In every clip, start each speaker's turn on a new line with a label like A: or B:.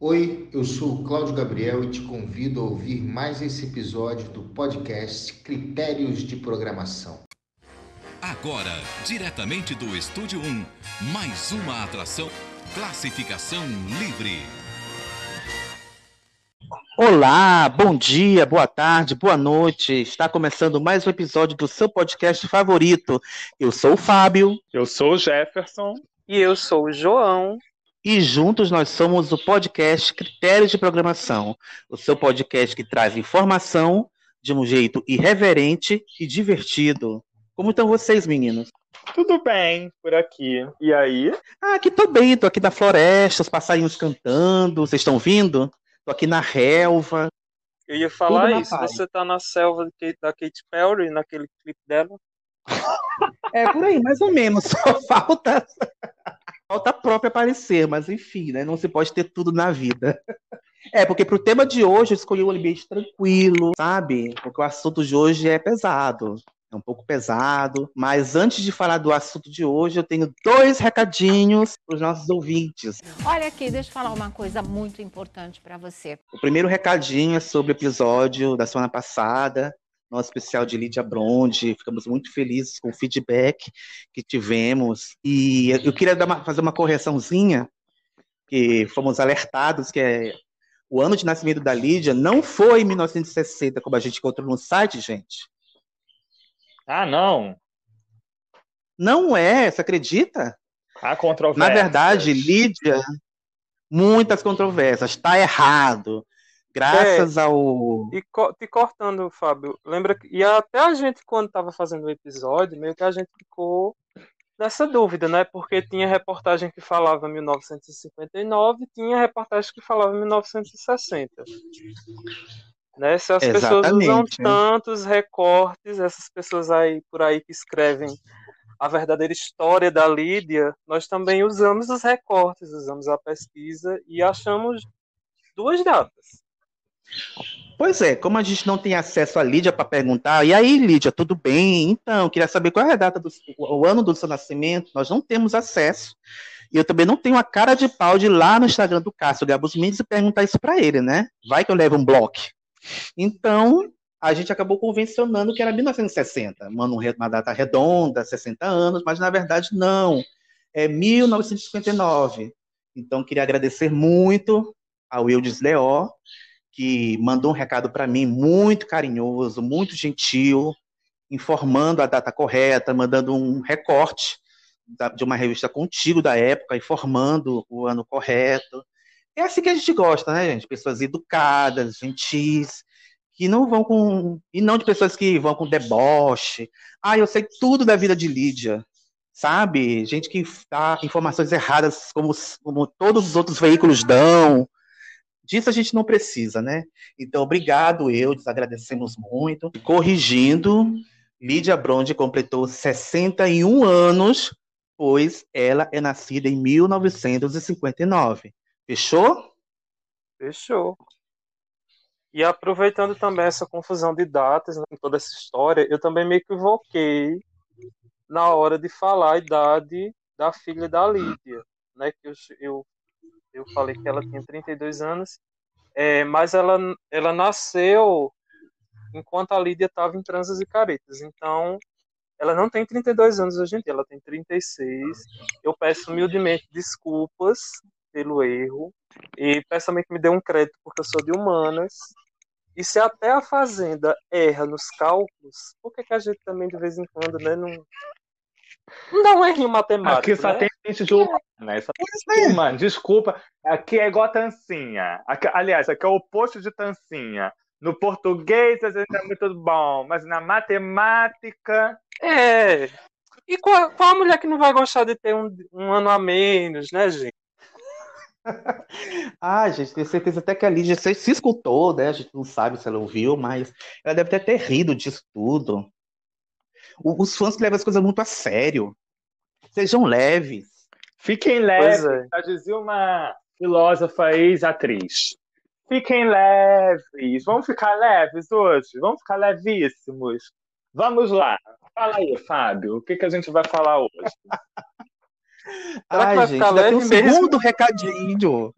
A: Oi, eu sou o Cláudio Gabriel e te convido a ouvir mais esse episódio do podcast Critérios de Programação.
B: Agora, diretamente do Estúdio 1, mais uma atração Classificação Livre.
C: Olá, bom dia, boa tarde, boa noite. Está começando mais um episódio do seu podcast favorito. Eu sou o Fábio.
D: Eu sou o Jefferson.
E: E eu sou o João.
C: E juntos nós somos o podcast Critérios de Programação, o seu podcast que traz informação de um jeito irreverente e divertido. Como estão vocês, meninos?
D: Tudo bem por aqui. E aí?
C: Ah, aqui tô bem, tô aqui na floresta, os passarinhos cantando. Vocês estão vindo? Tô aqui na relva.
E: Eu ia falar isso. Paz. Você tá na selva da Katy Perry, naquele clipe dela?
C: É por aí, mais ou menos. Só falta falta própria aparecer, mas enfim, né? Não se pode ter tudo na vida. É, porque pro tema de hoje eu escolhi um ambiente tranquilo, sabe? Porque o assunto de hoje é pesado. É um pouco pesado, mas antes de falar do assunto de hoje, eu tenho dois recadinhos para os nossos ouvintes.
F: Olha aqui, deixa eu falar uma coisa muito importante para você.
C: O primeiro recadinho é sobre o episódio da semana passada, nosso especial de Lídia Bronde. Ficamos muito felizes com o feedback que tivemos. E eu queria uma, fazer uma correçãozinha, que fomos alertados que é, o ano de nascimento da Lídia não foi em 1960, como a gente encontrou no site, gente.
D: Ah, não.
C: Não é, você acredita?
D: Há controvérsias.
C: Na verdade, Lídia, muitas controvérsias. Está errado. Graças é, ao.
E: E co te cortando, Fábio, lembra que. E até a gente, quando estava fazendo o episódio, meio que a gente ficou nessa dúvida, né? Porque tinha reportagem que falava 1959 tinha reportagem que falava 1960. Né? Se as Exatamente. pessoas usam tantos recortes, essas pessoas aí por aí que escrevem a verdadeira história da Lídia, nós também usamos os recortes, usamos a pesquisa e achamos duas datas.
C: Pois é, como a gente não tem acesso à Lídia para perguntar, e aí, Lídia, tudo bem? Então, queria saber qual é a data do o ano do seu nascimento. Nós não temos acesso. E eu também não tenho a cara de pau de ir lá no Instagram do Cássio Gabos Mendes e perguntar isso para ele, né? Vai que eu levo um bloco. Então, a gente acabou convencionando que era 1960, uma, uma data redonda, 60 anos, mas na verdade não, é 1959. Então, queria agradecer muito ao Wildes Leó, que mandou um recado para mim muito carinhoso, muito gentil, informando a data correta, mandando um recorte de uma revista contigo da época, informando o ano correto. É assim que a gente gosta, né, gente? Pessoas educadas, gentis, que não vão com. E não de pessoas que vão com deboche. Ah, eu sei tudo da vida de Lídia. Sabe? Gente que dá informações erradas, como, como todos os outros veículos dão. Disso a gente não precisa, né? Então, obrigado, eu, desagradecemos muito. Corrigindo, Lídia Bronde completou 61 anos, pois ela é nascida em 1959. Fechou?
E: Fechou. E aproveitando também essa confusão de datas, né, toda essa história, eu também me equivoquei na hora de falar a idade da filha da Lídia, né? Que eu, eu, eu falei que ela tinha 32 anos, é, mas ela, ela nasceu enquanto a Lídia estava em Transas e Caretas. Então, ela não tem 32 anos hoje em dia, ela tem 36. Eu peço humildemente desculpas pelo erro. E peço também que me dê um crédito, porque eu sou de humanas. E se até a Fazenda erra nos cálculos, por que, que a gente também, de vez em quando, né, não, não um erro matemático?
D: Aqui só né? tem gente de humana, né? Só tem humano. Desculpa, aqui é igual a tancinha. Aqui, aliás, aqui é o oposto de tancinha. No português a gente é muito bom, mas na matemática.
E: É. E qual, qual a mulher que não vai gostar de ter um, um ano a menos, né, gente?
C: ah, gente, tenho certeza até que a Lídia se, se escutou, né? A gente não sabe se ela ouviu, mas ela deve ter, ter rido disso tudo. Os fãs que levam as coisas muito a sério. Sejam leves.
D: Fiquem leves, é. já dizia uma filósofa ex-atriz. Fiquem leves, vamos ficar leves hoje, vamos ficar levíssimos. Vamos lá, fala aí, Fábio, o que, que a gente vai falar hoje?
C: Ai, gente, ficar leve um segundo recadinho.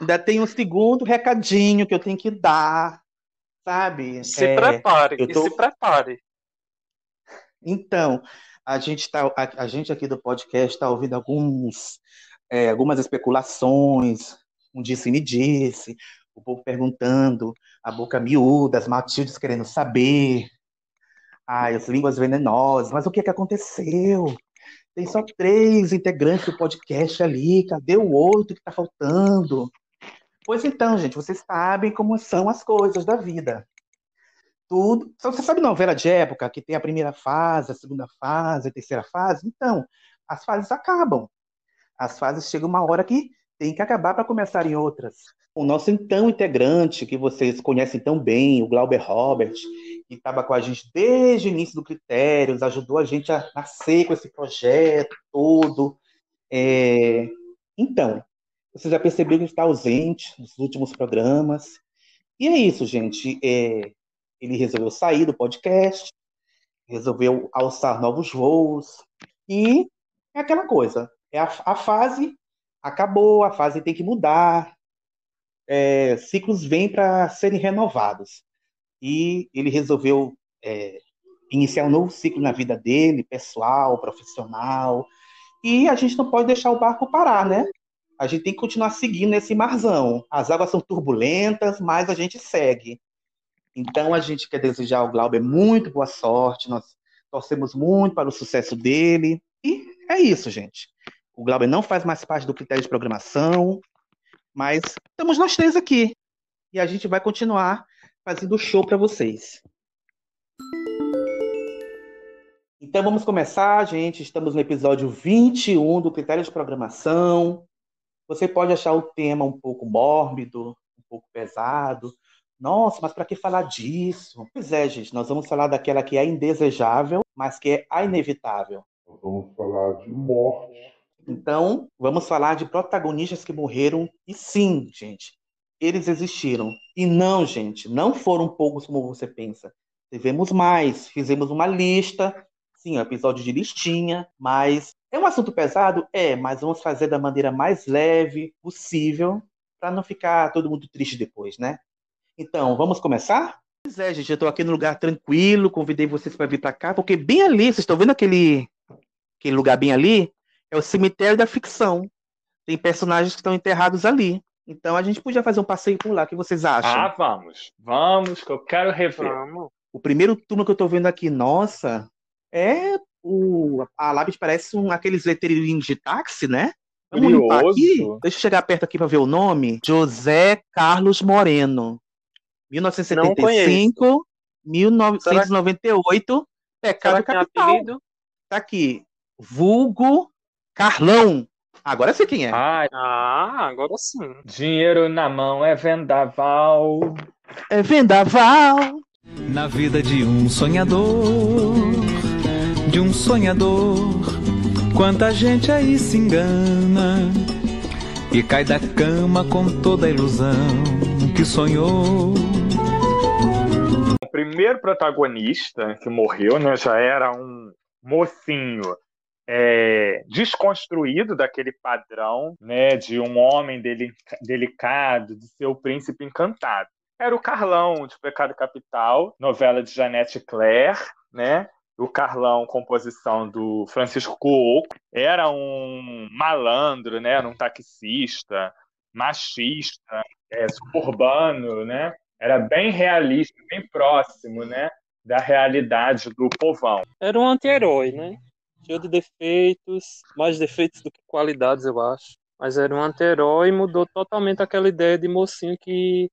C: Ainda tem um segundo recadinho que eu tenho que dar, sabe?
E: Se é, prepare,
C: tô...
E: se prepare.
C: Então, a gente, tá, a, a gente aqui do podcast está ouvindo alguns, é, algumas especulações, um disse-me disse, o povo perguntando, a boca miúda, as Matildes querendo saber, ai, as línguas venenosas, mas o que, é que aconteceu? Tem só três integrantes do podcast ali, cadê o outro que está faltando? Pois então, gente, vocês sabem como são as coisas da vida. Tudo. Você sabe novela de época que tem a primeira fase, a segunda fase, a terceira fase? Então, as fases acabam. As fases chegam uma hora que tem que acabar para começar em outras. O nosso então integrante, que vocês conhecem tão bem, o Glauber Robert, que estava com a gente desde o início do Critérios, ajudou a gente a nascer com esse projeto todo. É... Então, você já percebeu que está ausente nos últimos programas. E é isso, gente. É, ele resolveu sair do podcast, resolveu alçar novos voos. E é aquela coisa. É a, a fase acabou, a fase tem que mudar. É, ciclos vêm para serem renovados. E ele resolveu é, iniciar um novo ciclo na vida dele, pessoal, profissional. E a gente não pode deixar o barco parar, né? a gente tem que continuar seguindo esse marzão. As águas são turbulentas, mas a gente segue. Então a gente quer desejar ao Glauber muito boa sorte, nós torcemos muito para o sucesso dele. E é isso, gente. O Glauber não faz mais parte do critério de programação, mas estamos nós três aqui. E a gente vai continuar fazendo show para vocês. Então vamos começar, gente. Estamos no episódio 21 do critério de programação. Você pode achar o tema um pouco mórbido, um pouco pesado. Nossa, mas para que falar disso? Pois é, gente, nós vamos falar daquela que é indesejável, mas que é a inevitável.
G: Vamos falar de morte.
C: Então, vamos falar de protagonistas que morreram. E sim, gente, eles existiram. E não, gente, não foram poucos como você pensa. Tivemos mais. Fizemos uma lista. Sim, um episódio de listinha, mas é um assunto pesado? É, mas vamos fazer da maneira mais leve possível para não ficar todo mundo triste depois, né? Então, vamos começar? Pois é, gente, eu estou aqui no lugar tranquilo, convidei vocês para vir para cá, porque bem ali, vocês estão vendo aquele, aquele lugar bem ali? É o cemitério da ficção. Tem personagens que estão enterrados ali. Então a gente podia fazer um passeio por lá, o que vocês acham?
D: Ah, vamos. Vamos, que eu quero rever. Vamos.
C: O primeiro turno que eu estou vendo aqui, nossa, é o, a Labs parece um, aqueles letreirinhos de táxi, né? Vamos limpar aqui? Deixa eu chegar perto aqui para ver o nome. José Carlos Moreno. 1975, 1998. Pecado Será capital. Tá aqui. Vulgo Carlão. Agora sei quem é.
E: Ah, ah, agora sim.
D: Dinheiro na mão é vendaval.
C: É vendaval.
H: Na vida de um sonhador de um sonhador. Quanta gente aí se engana e cai da cama com toda a ilusão que sonhou.
D: O primeiro protagonista que morreu né, já era um mocinho é, desconstruído daquele padrão né, de um homem delicado, de ser o príncipe encantado. Era o Carlão, de Pecado Capital, novela de Janete Claire, né? o Carlão, composição do Francisco Cuoco, era um malandro, né? Era um taxista, machista, é, suburbano, né? Era bem realista, bem próximo, né? Da realidade do povão.
E: Era um anti-herói, né? Cheio de defeitos, mais defeitos do que qualidades, eu acho. Mas era um anti-herói e mudou totalmente aquela ideia de mocinho que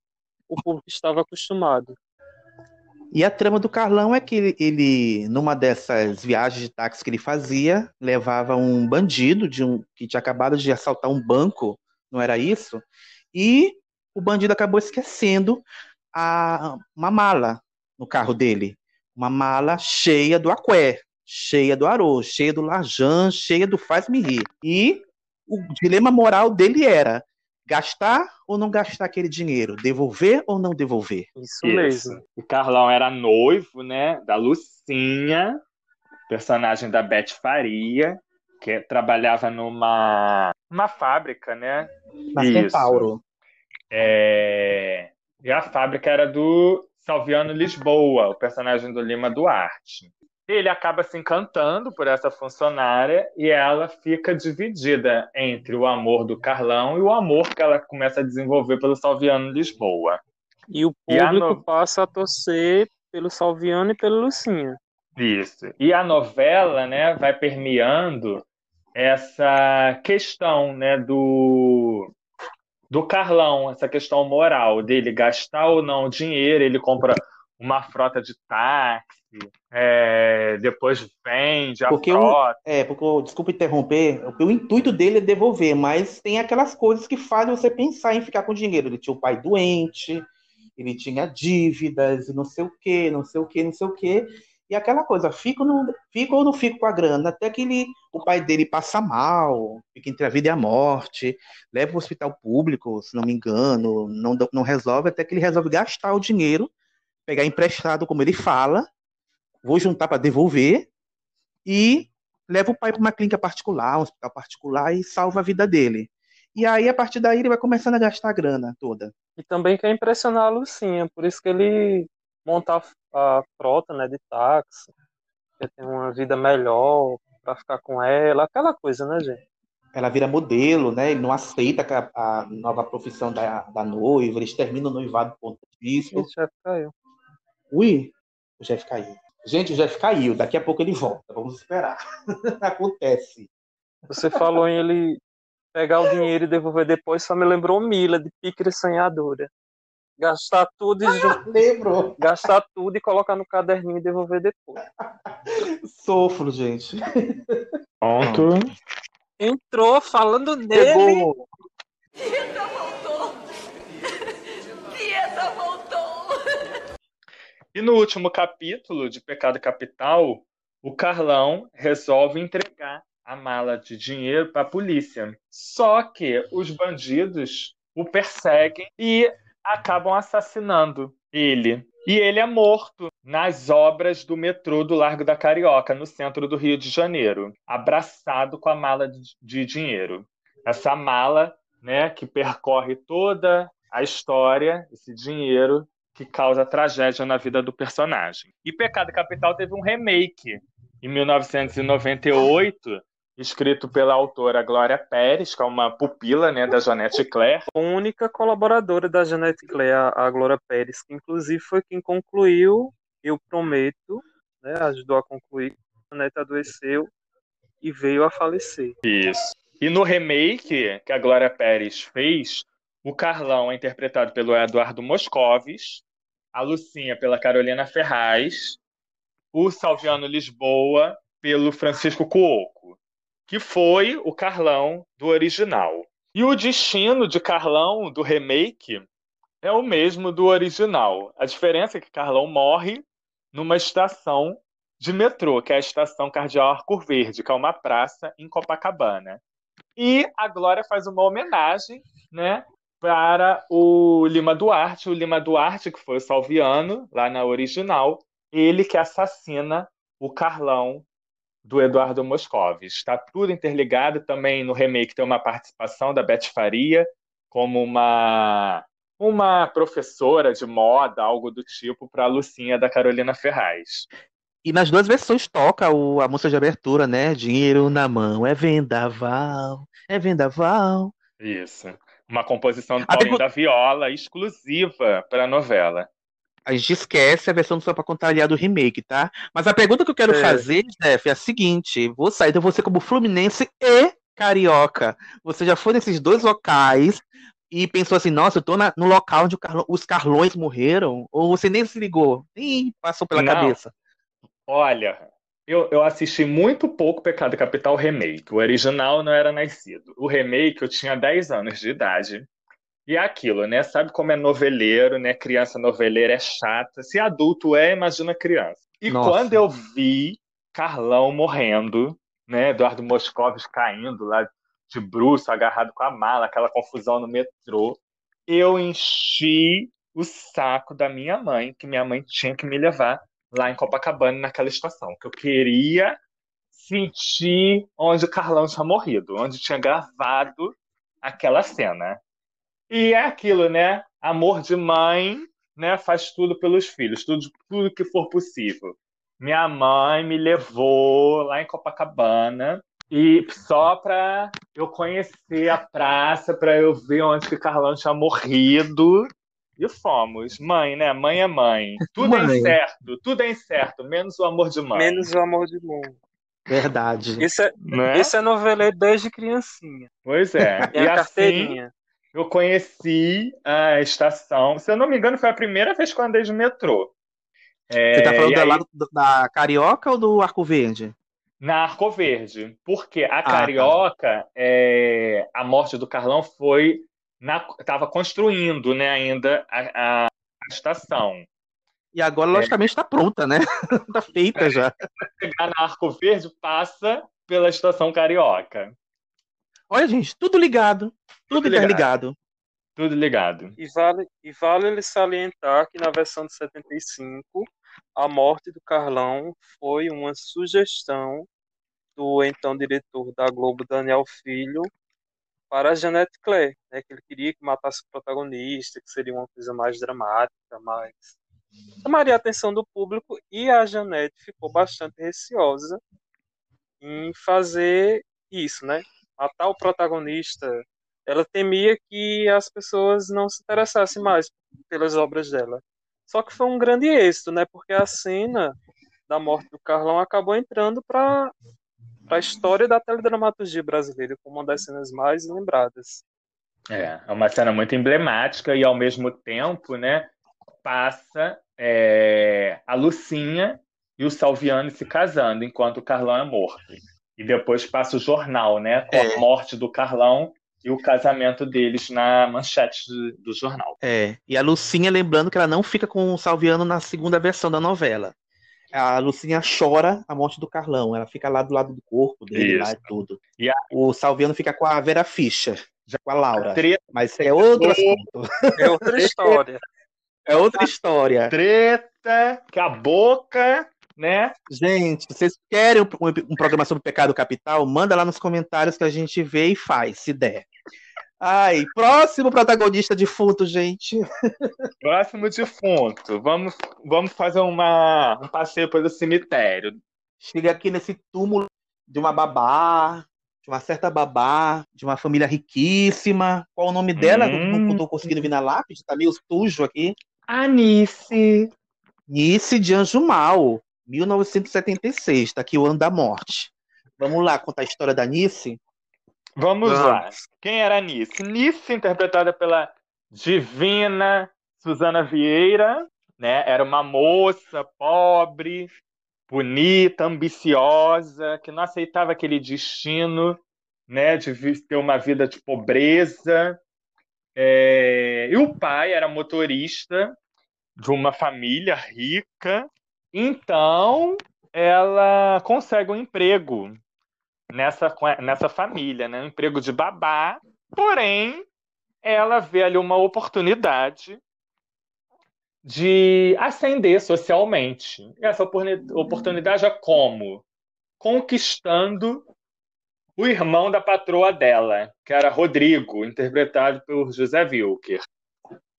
E: o público estava acostumado.
C: E a trama do Carlão é que ele, ele, numa dessas viagens de táxi que ele fazia, levava um bandido de um que tinha acabado de assaltar um banco, não era isso? E o bandido acabou esquecendo a, uma mala no carro dele, uma mala cheia do aqué, cheia do arroz, cheia do larjan, cheia do faz-me rir. E o dilema moral dele era gastar ou não gastar aquele dinheiro, devolver ou não devolver.
E: Isso, Isso. mesmo.
D: O Carlão era noivo, né, da Lucinha, personagem da Beth Faria, que trabalhava numa uma fábrica, né?
C: Na Isso. Centauro.
D: É... E a fábrica era do Salviano Lisboa, o personagem do Lima Duarte. Ele acaba se encantando por essa funcionária e ela fica dividida entre o amor do Carlão e o amor que ela começa a desenvolver pelo Salviano Lisboa.
E: E o público e no... passa a torcer pelo Salviano e pelo Lucinha.
D: Isso. E a novela, né, vai permeando essa questão, né, do do Carlão, essa questão moral dele gastar ou não dinheiro, ele compra uma frota de táxi, é, depois vende a
C: porque
D: frota.
C: O, é, porque, desculpa interromper, o, o intuito dele é devolver, mas tem aquelas coisas que fazem você pensar em ficar com dinheiro. Ele tinha o pai doente, ele tinha dívidas, e não sei o que, não sei o que, não sei o que. E aquela coisa, fico, no, fico ou não fico com a grana, até que ele, o pai dele passa mal, fica entre a vida e a morte, leva para o hospital público, se não me engano, não, não resolve, até que ele resolve gastar o dinheiro, pegar emprestado, como ele fala, vou juntar para devolver, e leva o pai para uma clínica particular, um hospital particular, e salva a vida dele. E aí, a partir daí, ele vai começando a gastar a grana toda.
E: E também quer impressionar a Lucinha, por isso que ele monta a frota né, de táxi, quer ter uma vida melhor para ficar com ela, aquela coisa, né, gente?
C: Ela vira modelo, né? Ele não aceita a, a nova profissão da, da noiva, eles terminam o noivado por conta disso.
E: O chefe caiu.
C: Ui, o chefe caiu. Gente, o chefe caiu, daqui a pouco ele volta, vamos esperar. Acontece.
E: Você falou em ele pegar o dinheiro e devolver depois, só me lembrou Mila, de Pícara Sonhadora. Gastar tudo e ah,
C: lembro.
E: gastar tudo e colocar no caderninho e devolver depois.
C: Sofro, gente.
D: Pronto.
E: Entrou falando dele. Pegou.
F: Tieta voltou. Tieta voltou.
D: E no último capítulo de Pecado Capital, o Carlão resolve entregar a mala de dinheiro para a polícia. Só que os bandidos o perseguem e acabam assassinando ele. E ele é morto nas obras do metrô do Largo da Carioca, no centro do Rio de Janeiro, abraçado com a mala de dinheiro. Essa mala, né, que percorre toda a história, esse dinheiro que causa tragédia na vida do personagem. E Pecado Capital teve um remake em 1998 escrito pela autora Glória Pérez, que é uma pupila né, da Janete Claire.
E: A única colaboradora da Janete Claire, a Glória Pérez, que inclusive foi quem concluiu Eu Prometo, né, ajudou a concluir, a Janete adoeceu e veio a falecer.
D: Isso. E no remake que a Glória Pérez fez, o Carlão é interpretado pelo Eduardo Moscovis, a Lucinha pela Carolina Ferraz, o Salviano Lisboa pelo Francisco Cuoco que foi o Carlão do original. E o destino de Carlão do remake é o mesmo do original. A diferença é que Carlão morre numa estação de metrô, que é a estação Cardeal Arco Verde, que é uma praça em Copacabana. E a Glória faz uma homenagem, né, para o Lima Duarte, o Lima Duarte que foi o Salviano lá na original, ele que assassina o Carlão do Eduardo Moscovis. Está tudo interligado. Também no remake tem uma participação da Beth Faria como uma uma professora de moda, algo do tipo, para a Lucinha da Carolina Ferraz.
C: E nas duas versões toca o, a música de abertura, né? Dinheiro na mão é vendaval, é vendaval.
D: Isso. Uma composição do Paulinho da Viola exclusiva para a novela
C: a gente esquece a versão do Só Pra Contar do remake, tá? Mas a pergunta que eu quero é. fazer, Jeff, é a seguinte: vou sair de você como Fluminense e Carioca. Você já foi nesses dois locais e pensou assim, nossa, eu tô na, no local onde Carlo, os Carlões morreram? Ou você nem se ligou? Nem passou pela Não. cabeça?
D: Olha, eu, eu assisti muito pouco Pecado Capital Remake. O original não era nascido. O remake eu tinha 10 anos de idade. E é aquilo, né? Sabe como é noveleiro, né? Criança noveleira é chata. Se adulto é, imagina criança. E Nossa. quando eu vi Carlão morrendo, né? Eduardo Moscovis caindo lá de bruxo, agarrado com a mala, aquela confusão no metrô, eu enchi o saco da minha mãe, que minha mãe tinha que me levar lá em Copacabana naquela estação, que eu queria sentir onde o Carlão tinha morrido, onde tinha gravado aquela cena. E é aquilo, né? Amor de mãe, né? Faz tudo pelos filhos, tudo, tudo que for possível. Minha mãe me levou lá em Copacabana e só para eu conhecer a praça, para eu ver onde que Carlão tinha morrido. E fomos. Mãe, né? Mãe é mãe. Tudo é mãe. é incerto, tudo é incerto, menos o amor de mãe.
E: Menos o amor de mãe.
C: Verdade.
E: Isso é, né? isso é novelê desde criancinha.
D: Pois é. e, e a assim, carteirinha. Eu conheci a estação. Se eu não me engano, foi a primeira vez que eu andei de metrô.
C: É, Você tá falando aí... lado da Carioca ou do Arco Verde?
D: Na Arco Verde. Porque a ah, tá. Carioca, tá. é, a morte do Carlão foi. Estava construindo né, ainda a, a, estação.
C: E agora, logicamente, está é. pronta, né? Está feita já.
D: Chegar na Arco Verde, passa pela estação Carioca.
C: Olha, gente, tudo ligado. Tudo, tudo interligado. Ligado.
D: Tudo ligado.
E: E vale, e vale ele salientar que na versão de 75 a morte do Carlão foi uma sugestão do então diretor da Globo, Daniel Filho, para a Jeanette Claire, né, que ele queria que matasse o protagonista, que seria uma coisa mais dramática, mais chamaria a atenção do público e a Jeanette ficou bastante receosa em fazer isso, né? Matar o protagonista. Ela temia que as pessoas não se interessassem mais pelas obras dela. Só que foi um grande êxito, né? Porque a cena da morte do Carlão acabou entrando para a história da teledramaturgia brasileira como uma das cenas mais lembradas.
D: É, é uma cena muito emblemática e ao mesmo tempo, né, passa é, a Lucinha e o Salviano se casando enquanto o Carlão é morto. E depois passa o jornal, né, com é. a morte do Carlão e o casamento deles na manchete do, do, jornal.
C: É, e a Lucinha, lembrando que ela não fica com o Salviano na segunda versão da novela. A Lucinha chora a morte do Carlão, ela fica lá do lado do corpo dele, Isso. lá e tudo. E a... O Salviano fica com a Vera Fischer, já com a Laura. A treta... Mas é outro assunto.
E: É outra história.
C: É outra história.
D: Treta, que a boca né?
C: Gente, vocês querem um, um, programa sobre pecado capital? Manda lá nos comentários que a gente vê e faz, se der. Ai, próximo protagonista defunto, gente.
D: Próximo defunto. Vamos, vamos fazer uma, um passeio pelo cemitério.
C: Chega aqui nesse túmulo de uma babá, de uma certa babá, de uma família riquíssima. Qual o nome dela? Hum. Não, não tô conseguindo vir na lápide, tá meio sujo aqui.
D: Anice.
C: Nice de Anjo Mal. 1976, está aqui o ano da morte. Vamos lá contar a história da Nice?
D: Vamos, Vamos. lá. Quem era Nice? Nice, interpretada pela divina Suzana Vieira, né? Era uma moça pobre, bonita, ambiciosa, que não aceitava aquele destino, né, de ter uma vida de pobreza. É... E o pai era motorista de uma família rica, então, ela consegue um emprego nessa, nessa família, né? um emprego de babá, porém, ela vê ali uma oportunidade de ascender socialmente. Essa oportunidade é como? Conquistando o irmão da patroa dela, que era Rodrigo, interpretado por José Wilker.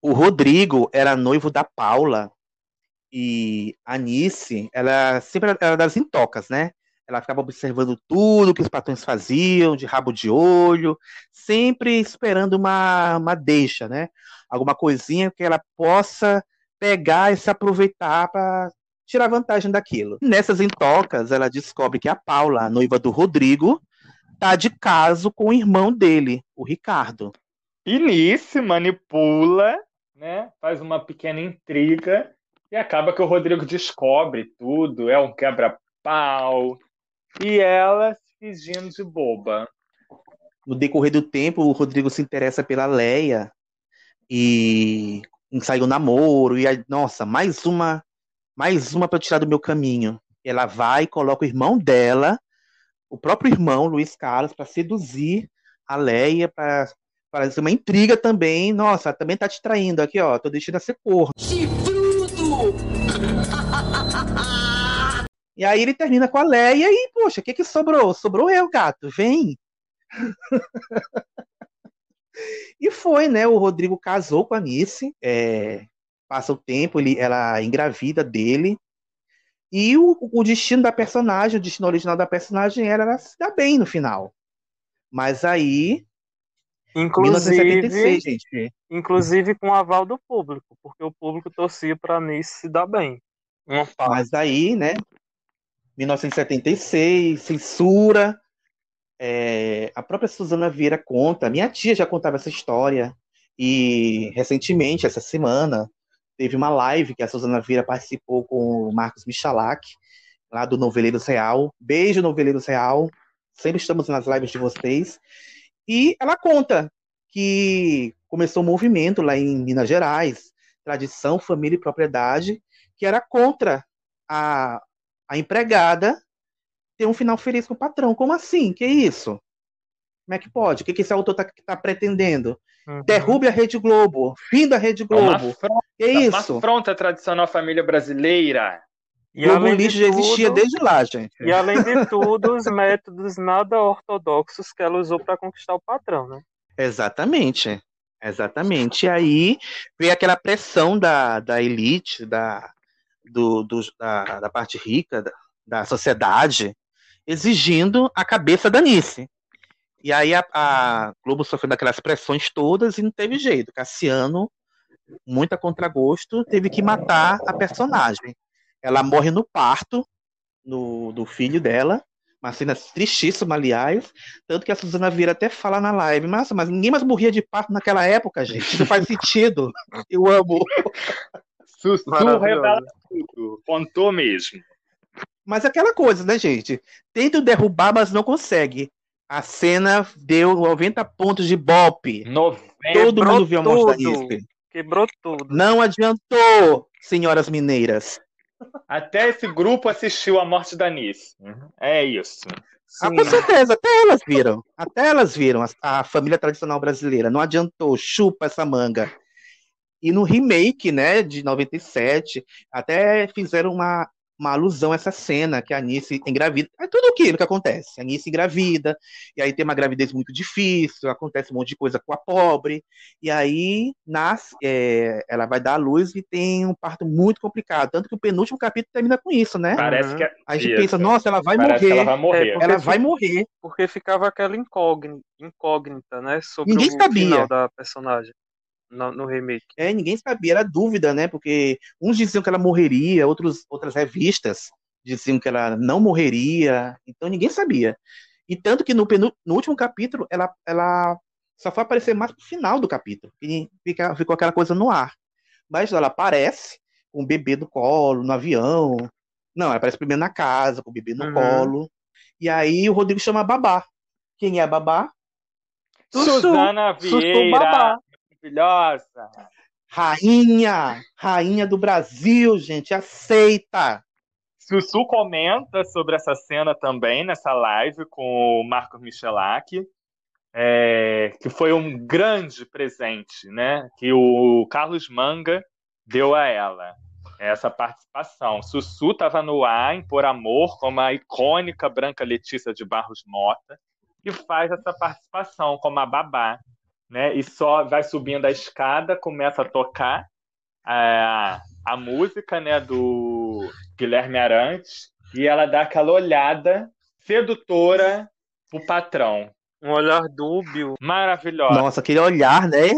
C: O Rodrigo era noivo da Paula, e a Nice, ela sempre era das intocas, né? Ela ficava observando tudo que os patrões faziam, de rabo de olho, sempre esperando uma, uma deixa, né? Alguma coisinha que ela possa pegar e se aproveitar para tirar vantagem daquilo. Nessas intocas, ela descobre que a Paula, a noiva do Rodrigo, tá de caso com o irmão dele, o Ricardo.
D: E Nice manipula, né? Faz uma pequena intriga e acaba que o Rodrigo descobre tudo, é um quebra-pau. E ela se fingindo de boba.
C: No decorrer do tempo, o Rodrigo se interessa pela Leia e saiu namoro e aí, nossa, mais uma, mais uma para tirar do meu caminho. Ela vai e coloca o irmão dela, o próprio irmão Luiz Carlos, para seduzir a Leia, para fazer uma intriga também. Nossa, também tá te traindo aqui, ó. Tô deixando a ser corno. E aí ele termina com a Leia e, poxa, o que que sobrou? Sobrou eu, gato, vem. E foi, né? O Rodrigo casou com a Nice, é, passa o tempo, ele, ela engravida dele. E o, o destino da personagem, o destino original da personagem era ela se dar bem no final. Mas aí.
E: Inclusive, 1976, gente. inclusive com o aval do público, porque o público torcia para Nice se dar bem.
C: Mas aí, né? 1976, censura. É, a própria Suzana Vieira conta, minha tia já contava essa história, e recentemente, essa semana, teve uma live que a Suzana Vieira participou com o Marcos Michalak, lá do Noveleiros Real. Beijo, Noveleiros Real. Sempre estamos nas lives de vocês. E ela conta que começou um movimento lá em Minas Gerais, tradição, família e propriedade, que era contra a, a empregada ter um final feliz com o patrão. Como assim? Que isso? Como é que pode? O que, que esse autor está tá pretendendo? Uhum. Derrube a Rede Globo, fim da Rede Globo. É uma afronta, que isso?
D: Uma afronta à tradicional família brasileira.
C: E o lixo já existia desde lá, gente.
E: E além de tudo, os métodos nada ortodoxos que ela usou para conquistar o patrão, né?
C: Exatamente. Exatamente. E aí veio aquela pressão da, da elite, da, do, do da, da, parte rica da, da, sociedade, exigindo a cabeça da Nice. E aí a, a Globo sofreu daquelas pressões todas e não teve jeito. Cassiano, muito a contragosto, teve que matar a personagem. Ela morre no parto no, do filho dela, uma cena tristíssima, aliás. Tanto que a Suzana Vieira até fala na live, mas, mas ninguém mais morria de parto naquela época, gente. Não faz sentido. Eu amo.
D: Sussu revela tudo. Contou mesmo.
C: Mas aquela coisa, né, gente? Tenta derrubar, mas não consegue. A cena deu 90 pontos de bope. Todo mundo viu a morte da
E: Quebrou tudo.
C: Não adiantou, senhoras mineiras.
D: Até esse grupo assistiu a morte da Nice. É isso.
C: Ah, com certeza, até elas viram. Até elas viram a, a, família tradicional brasileira. Não adiantou, chupa essa manga. E no remake, né, de 97, até fizeram uma, uma alusão a essa cena que a Anice engravida. É tudo aquilo que acontece. A Anice engravida, e aí tem uma gravidez muito difícil, acontece um monte de coisa com a pobre, e aí nasce, é, ela vai dar à luz e tem um parto muito complicado. Tanto que o penúltimo capítulo termina com isso, né?
D: Parece que é...
C: A gente pensa, nossa, ela vai Parece morrer.
D: ela vai morrer.
C: É, ela vai morrer.
E: Porque ficava aquela incógnita, incógnita né? Sobre Ninguém o sabia. final da personagem no, no, remake.
C: É, ninguém sabia, era dúvida, né? Porque uns diziam que ela morreria, outros, outras revistas diziam que ela não morreria, então ninguém sabia. E tanto que no, no último capítulo, ela, ela só foi aparecer mais pro final do capítulo, e fica, ficou aquela coisa no ar. Mas ela aparece com o bebê no colo, no avião. Não, ela aparece primeiro na casa, com o bebê no uhum. colo. E aí o Rodrigo chama a babá. Quem é a babá?
D: Suzana Vieira. babá maravilhosa.
C: Rainha, rainha do Brasil, gente, aceita.
D: Sussu comenta sobre essa cena também nessa live com o Marcos Michelak, é, que foi um grande presente, né? Que o Carlos Manga deu a ela essa participação. Sussu estava no ar em Por Amor, como a icônica Branca Letícia de Barros Mota, e faz essa participação como a babá né? E só vai subindo a escada, começa a tocar a, a música, né, do Guilherme Arantes, e ela dá aquela olhada sedutora pro patrão.
E: Um olhar dúbio.
D: Maravilhoso.
C: Nossa, aquele olhar, né?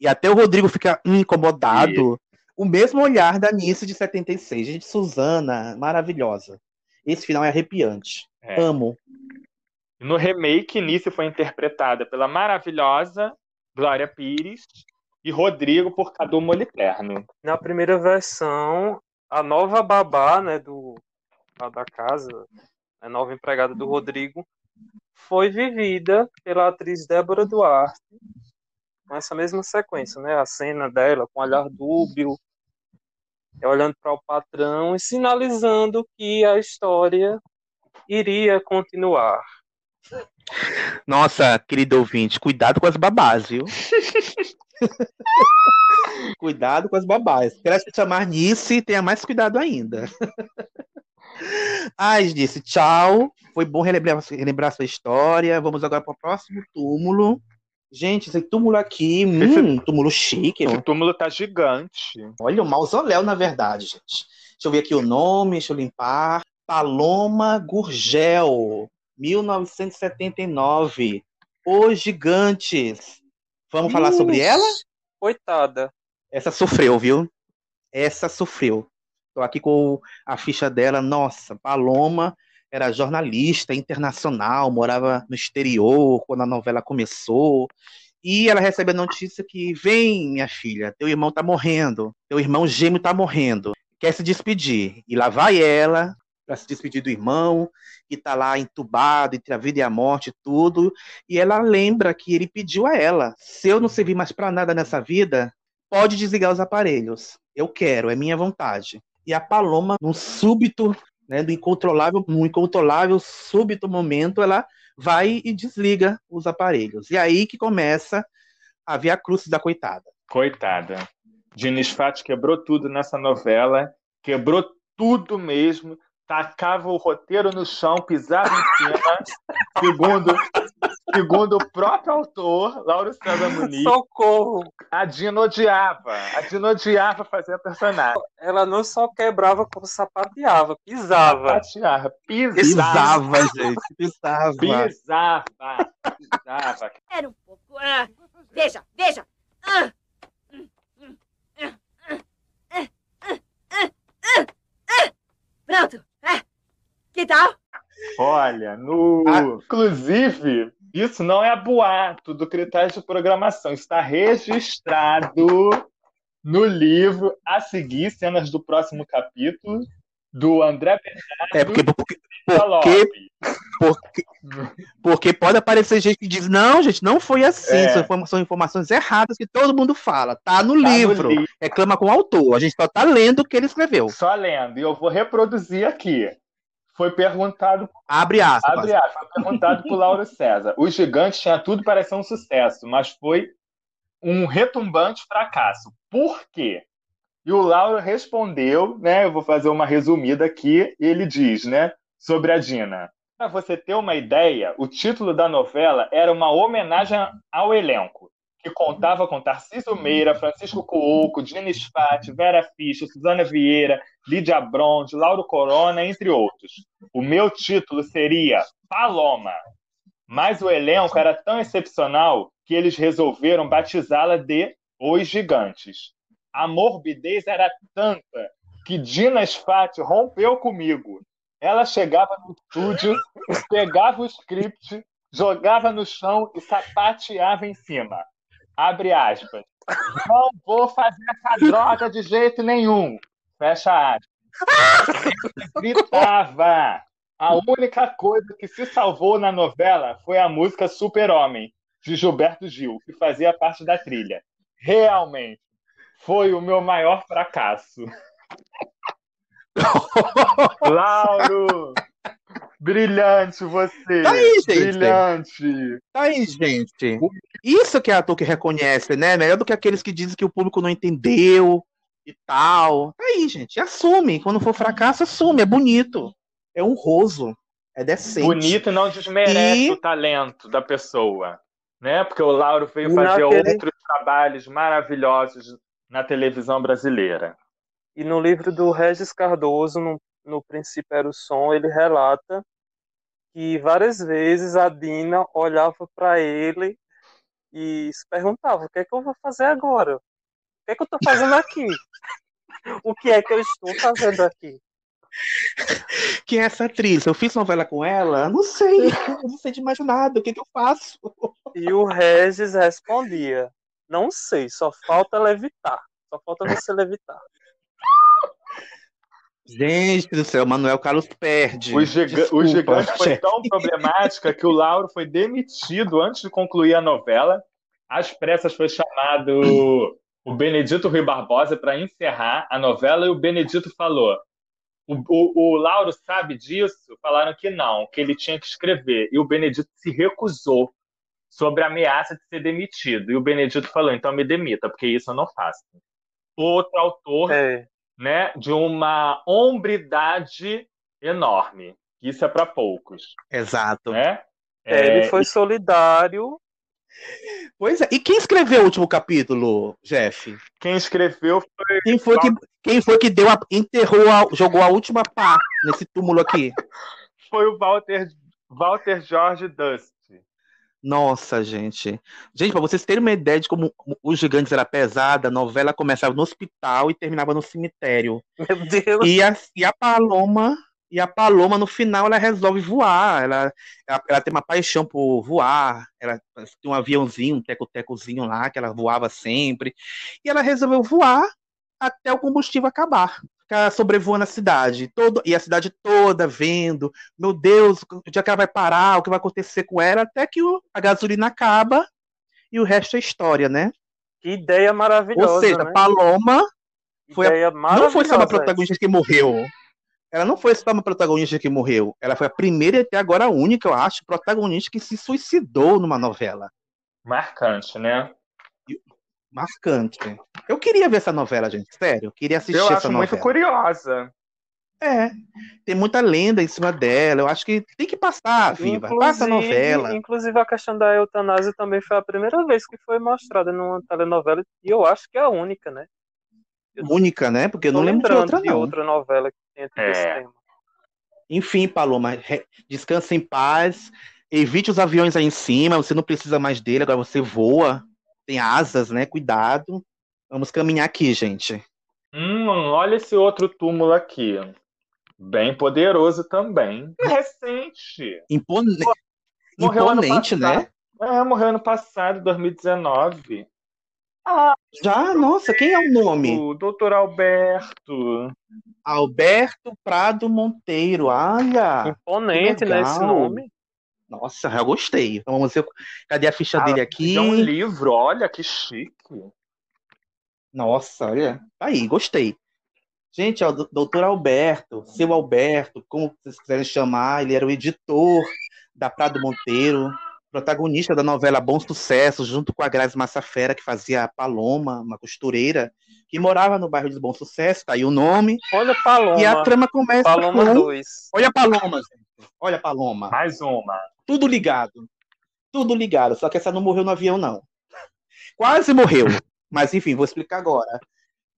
C: E até o Rodrigo fica incomodado. O mesmo olhar da Nice de 76. Gente, Suzana, maravilhosa. Esse final é arrepiante. É. Amo.
D: No remake, Nice foi interpretada pela maravilhosa Glória Pires e Rodrigo por Cadu Moliterno.
E: Na primeira versão, a nova babá né, do, da casa, a nova empregada do Rodrigo, foi vivida pela atriz Débora Duarte, com essa mesma sequência, né? A cena dela com olhar dúbio, olhando para o patrão e sinalizando que a história iria continuar.
C: Nossa, querido ouvinte, cuidado com as babás, viu? cuidado com as babás. Quero te chamar Nice, tenha mais cuidado ainda. Ai, disse tchau. Foi bom relembrar, relembrar sua história. Vamos agora para o próximo túmulo. Gente, esse túmulo aqui, esse, hum, túmulo chique.
D: Esse túmulo tá gigante.
C: Olha, o mausoléu, na verdade, gente. Deixa eu ver aqui o nome, deixa eu limpar. Paloma Gurgel, 1979. Os Gigantes. Vamos falar sobre ela?
E: Coitada.
C: Essa sofreu, viu? Essa sofreu. Tô aqui com a ficha dela. Nossa, Paloma era jornalista internacional, morava no exterior quando a novela começou. E ela recebe a notícia que vem, minha filha, teu irmão tá morrendo, teu irmão gêmeo tá morrendo, quer se despedir. E lá vai ela para se despedir do irmão, que tá lá entubado entre a vida e a morte, tudo. E ela lembra que ele pediu a ela: se eu não servir mais para nada nessa vida, pode desligar os aparelhos. Eu quero, é minha vontade. E a Paloma, num súbito né, do incontrolável, no incontrolável, súbito momento, ela vai e desliga os aparelhos. E aí que começa a Via Cruz da coitada.
D: Coitada. Diniz Fati quebrou tudo nessa novela, quebrou tudo mesmo, tacava o roteiro no chão, pisava em cima, segundo Segundo o próprio autor, Lauro César Muniz.
E: Socorro!
D: A Dina odiava. A Dina odiava fazer a personagem.
E: Ela não só quebrava, como sapateava, pisava.
D: Sapateava, pisava.
C: Pisava, gente. Pisava.
D: Pisava. Pisava.
I: Era um pouco. Ah, veja, veja. Ah. Pronto. Que tal?
D: Olha, no. Inclusive, isso não é boato do critério de programação. Está registrado no livro a seguir, cenas do próximo capítulo, do André Bernardo.
C: É porque, porque, porque, porque, porque, pode aparecer gente que diz: não, gente, não foi assim. É. São, informações erradas que todo mundo fala. Tá no, tá livro. no livro. Reclama com o autor. A gente só tá lendo o que ele escreveu.
D: Só lendo. E eu vou reproduzir aqui foi perguntado.
C: Abre aspas.
D: Abre aspas. Foi perguntado por Lauro César. Os gigantes tinha tudo para ser um sucesso, mas foi um retumbante fracasso. Por quê? E o Lauro respondeu, né? Eu vou fazer uma resumida aqui. Ele diz, né? Sobre a Dina. Para você ter uma ideia, o título da novela era uma homenagem ao elenco que contava com Tarcísio Meira, Francisco Cuoco, Diniz Fati, Vera Fischer, Suzana Vieira, Lídia Bronde, Lauro Corona, entre outros. O meu título seria Paloma, mas o elenco era tão excepcional que eles resolveram batizá-la de Os Gigantes. A morbidez era tanta que Dina Fati rompeu comigo. Ela chegava no estúdio, pegava o script, jogava no chão e sapateava em cima. Abre aspas. Não vou fazer essa droga de jeito nenhum. Fecha aspas. Gritava. A única coisa que se salvou na novela foi a música Super-Homem, de Gilberto Gil, que fazia parte da trilha. Realmente, foi o meu maior fracasso. Lauro! Brilhante você!
C: Tá aí, gente.
D: Brilhante!
C: Tá aí, gente. Isso que é ator que reconhece, né? Melhor do que aqueles que dizem que o público não entendeu e tal. Tá aí, gente. Assume. Quando for fracasso, assume. É bonito. É honroso. É decente.
D: Bonito e não desmerece e... o talento da pessoa. Né? Porque o Lauro veio fazer Naquele... outros trabalhos maravilhosos na televisão brasileira.
E: E no livro do Regis Cardoso, no, no Princípio Era o Som, ele relata que várias vezes a Dina olhava para ele e se perguntava: o que é que eu vou fazer agora? O que é que eu estou fazendo aqui? o que é que eu estou fazendo aqui?
C: Quem é essa atriz? Eu fiz novela com ela? Não sei, eu não sei de mais nada. O que, é que eu faço?
E: E o Regis respondia: Não sei, só falta levitar. Só falta você levitar.
C: Gente do céu, Manuel Carlos perde.
D: O, giga o gigante foi tão problemática que o Lauro foi demitido antes de concluir a novela. Às pressas foi chamado o Benedito Rui Barbosa para encerrar a novela e o Benedito falou: o, o, o, Lauro sabe disso? Falaram que não, que ele tinha que escrever. E o Benedito se recusou sobre a ameaça de ser demitido. E o Benedito falou: então me demita, porque isso eu não faço. Outro autor é né, de uma hombridade enorme. Isso é para poucos.
C: Exato.
D: Né?
E: É, ele foi solidário
C: Pois é. E quem escreveu o último capítulo, Jeff?
D: Quem escreveu foi.
C: Quem foi que, quem foi que deu a, enterrou, a, jogou a última pá nesse túmulo aqui?
D: Foi o Walter, Walter George Dust.
C: Nossa, gente. Gente, para vocês terem uma ideia de como Os Gigantes era pesada, a novela começava no hospital e terminava no cemitério.
E: Meu Deus.
C: E a, e a Paloma e a Paloma, no final, ela resolve voar. Ela, ela, ela tem uma paixão por voar. Ela tem um aviãozinho, um teco-tecozinho lá, que ela voava sempre. E ela resolveu voar até o combustível acabar. Ficar sobrevoando a cidade. Todo, e a cidade toda vendo. Meu Deus, o dia que ela vai parar, o que vai acontecer com ela, até que o, a gasolina acaba e o resto é história, né?
E: Que ideia maravilhosa.
C: Ou seja,
E: né?
C: Paloma foi
E: ideia
C: a, não foi só uma protagonista que morreu. Ela não foi só uma protagonista que morreu. Ela foi a primeira e até agora a única, eu acho, protagonista que se suicidou numa novela.
D: Marcante, né?
C: Marcante. Eu queria ver essa novela, gente. Sério. Eu queria assistir
D: Eu
C: essa
D: acho
C: novela.
D: muito curiosa.
C: É. Tem muita lenda em cima dela. Eu acho que tem que passar, viva. Passa a novela.
E: Inclusive, a questão da eutanásia também foi a primeira vez que foi mostrada numa telenovela, e eu acho que é a única, né?
C: Única, né? Porque eu não lembro de outra,
E: de
C: não.
E: outra novela que tem
D: É.
E: esse tema.
C: Enfim, Paloma, re- descansa em paz. Evite os aviões aí em cima. Você não precisa mais dele, agora você voa. Tem asas, né? Cuidado. Vamos caminhar aqui, gente.
D: Hum, olha esse outro túmulo aqui. Bem poderoso também. Recente.
C: Impone-
D: Morreu ano
C: Imponente,
D: passado.
C: né?
D: É, morreu ano passado, 2019.
C: Já, nossa, quem é o nome?
D: O Dr. Alberto.
C: Alberto Prado Monteiro. Olha!
E: Imponente, né, esse nome.
C: Nossa, já gostei. Então, vamos ver. Cadê a ficha
D: Ah,
C: dele aqui?
D: É um livro, olha que chique.
C: Nossa, olha. Tá aí, gostei. Gente, ó, o doutor Alberto, seu Alberto, como vocês quiserem chamar, ele era o editor da Prado Monteiro, protagonista da novela Bom Sucesso, junto com a Grazi Massafera, que fazia a Paloma, uma costureira, que morava no bairro de Bom Sucesso, tá aí o nome.
E: Olha Paloma.
C: E a trama começa
E: Paloma
C: com...
E: 2.
C: Olha a Paloma, gente. Olha a Paloma.
D: Mais uma.
C: Tudo ligado. Tudo ligado. Só que essa não morreu no avião, não. Quase morreu. Mas, enfim, vou explicar agora.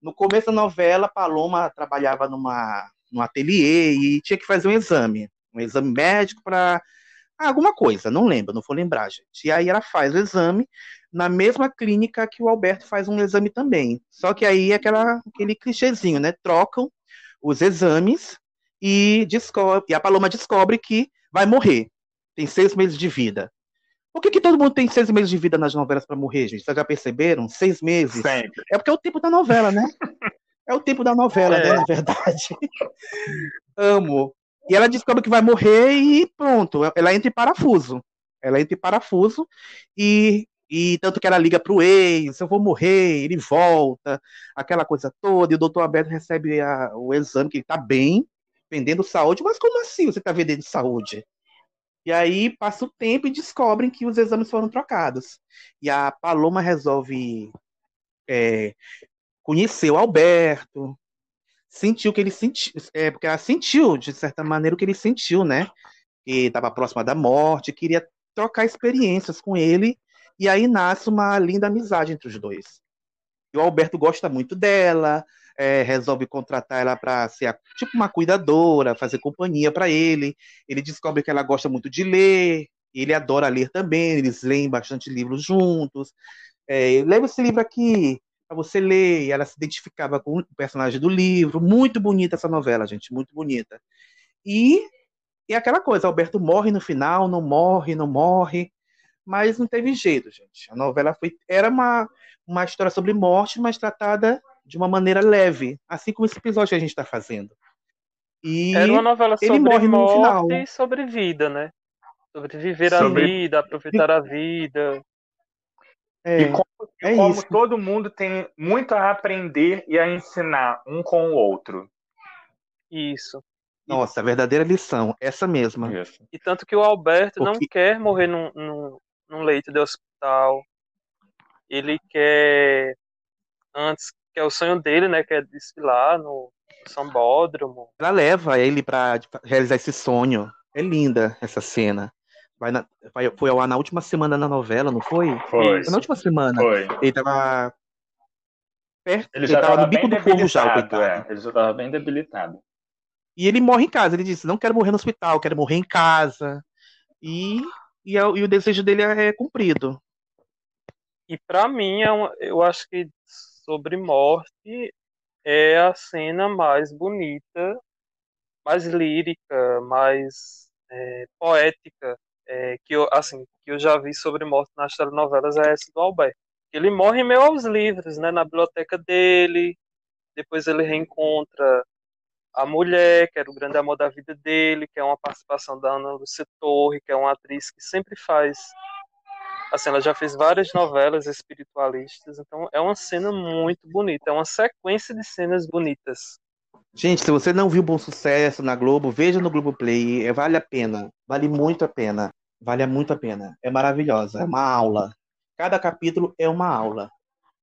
C: No começo da novela, Paloma trabalhava numa, num ateliê e tinha que fazer um exame. Um exame médico para alguma coisa, não lembro, não vou lembrar, gente. E aí ela faz o exame na mesma clínica que o Alberto faz um exame também. Só que aí é aquela, aquele clichêzinho, né? Trocam os exames e, descobre, e a Paloma descobre que vai morrer. Tem seis meses de vida. Por que, que todo mundo tem seis meses de vida nas novelas para morrer, gente? Vocês já perceberam? Seis meses.
D: Sempre.
C: É porque é o tempo da novela, né? É o tempo da novela,
E: É.
C: né? Na verdade. Amo. E ela descobre que vai morrer e pronto. Ela entra em parafuso. Ela entra em parafuso e, e tanto que ela liga pro ex, eu vou morrer, ele volta, aquela coisa toda. E o doutor Alberto recebe a- o exame que ele tá bem, vendendo saúde. Mas como assim você tá vendendo saúde? E aí passa o tempo e descobrem que os exames foram trocados. E a Paloma resolve é, conhecer o Alberto, sentiu que ele sentiu, é, porque ela sentiu, de certa maneira, o que ele sentiu, né? Que estava próxima da morte, queria trocar experiências com ele, e aí nasce uma linda amizade entre os dois. E o Alberto gosta muito dela, é, resolve contratar ela para ser a- tipo uma cuidadora, fazer companhia para ele. Ele descobre que ela gosta muito de ler, ele adora ler também, eles leem bastante livros juntos. É, leva esse livro aqui para você ler. E ela se identificava com o personagem do livro. Muito bonita essa novela, gente, muito bonita. E, e aquela coisa, Alberto morre no final, não morre, não morre, mas não teve jeito, gente. A novela foi era uma, uma história sobre morte, mas tratada de uma maneira leve, assim como esse episódio que a gente está fazendo. E
E: Era uma novela
C: ele
E: sobre
C: morre no
E: morte
C: final.
E: e sobre vida, né? Sobre viver a
C: Sobre-
E: vida, aproveitar a vida.
C: É,
D: E como,
C: é
D: como
C: isso.
D: todo mundo tem muito a aprender e a ensinar um com o outro.
E: Isso.
C: Nossa, a verdadeira lição, essa mesma.
D: Isso.
E: E tanto que o Alberto não
C: Porque-
E: quer morrer num, num, num leito de hospital. Ele quer, antes, que é o sonho dele, né? Que é desfilar no Sambódromo.
C: Ela leva ele para realizar esse sonho. É linda essa cena. vai na, vai, foi ao ar na última semana na novela, não foi?
D: Foi.
C: Foi na última semana.
D: Foi.
C: Ele tava perto,
D: Ele já
C: tava
D: tava
C: no bico do fogo já, coitado.
D: é. Ele já tava bem debilitado.
C: E ele morre em casa. Ele disse: Não quero morrer no hospital, quero morrer em casa. E, e, é o- e o desejo dele é, é cumprido.
E: E pra mim, é uma- eu acho que sobre morte é a cena mais bonita, mais lírica, mais é, poética é, que eu assim que eu já vi sobre morte nas telenovelas é essa do Alberto. Ele morre meio aos livros, né, na biblioteca dele. Depois ele reencontra a mulher, que era o grande amor da vida dele, que é uma participação da Ana Lúcia Torre, que é uma atriz que sempre faz Assim, ela já fez várias novelas espiritualistas, então é uma cena muito bonita, é uma sequência de cenas bonitas.
C: Gente, se você não viu Bom Sucesso na Globo, veja no Globoplay. É, vale a pena. Vale muito a pena. Vale muito a pena. É maravilhosa. É uma aula. Cada capítulo é uma aula.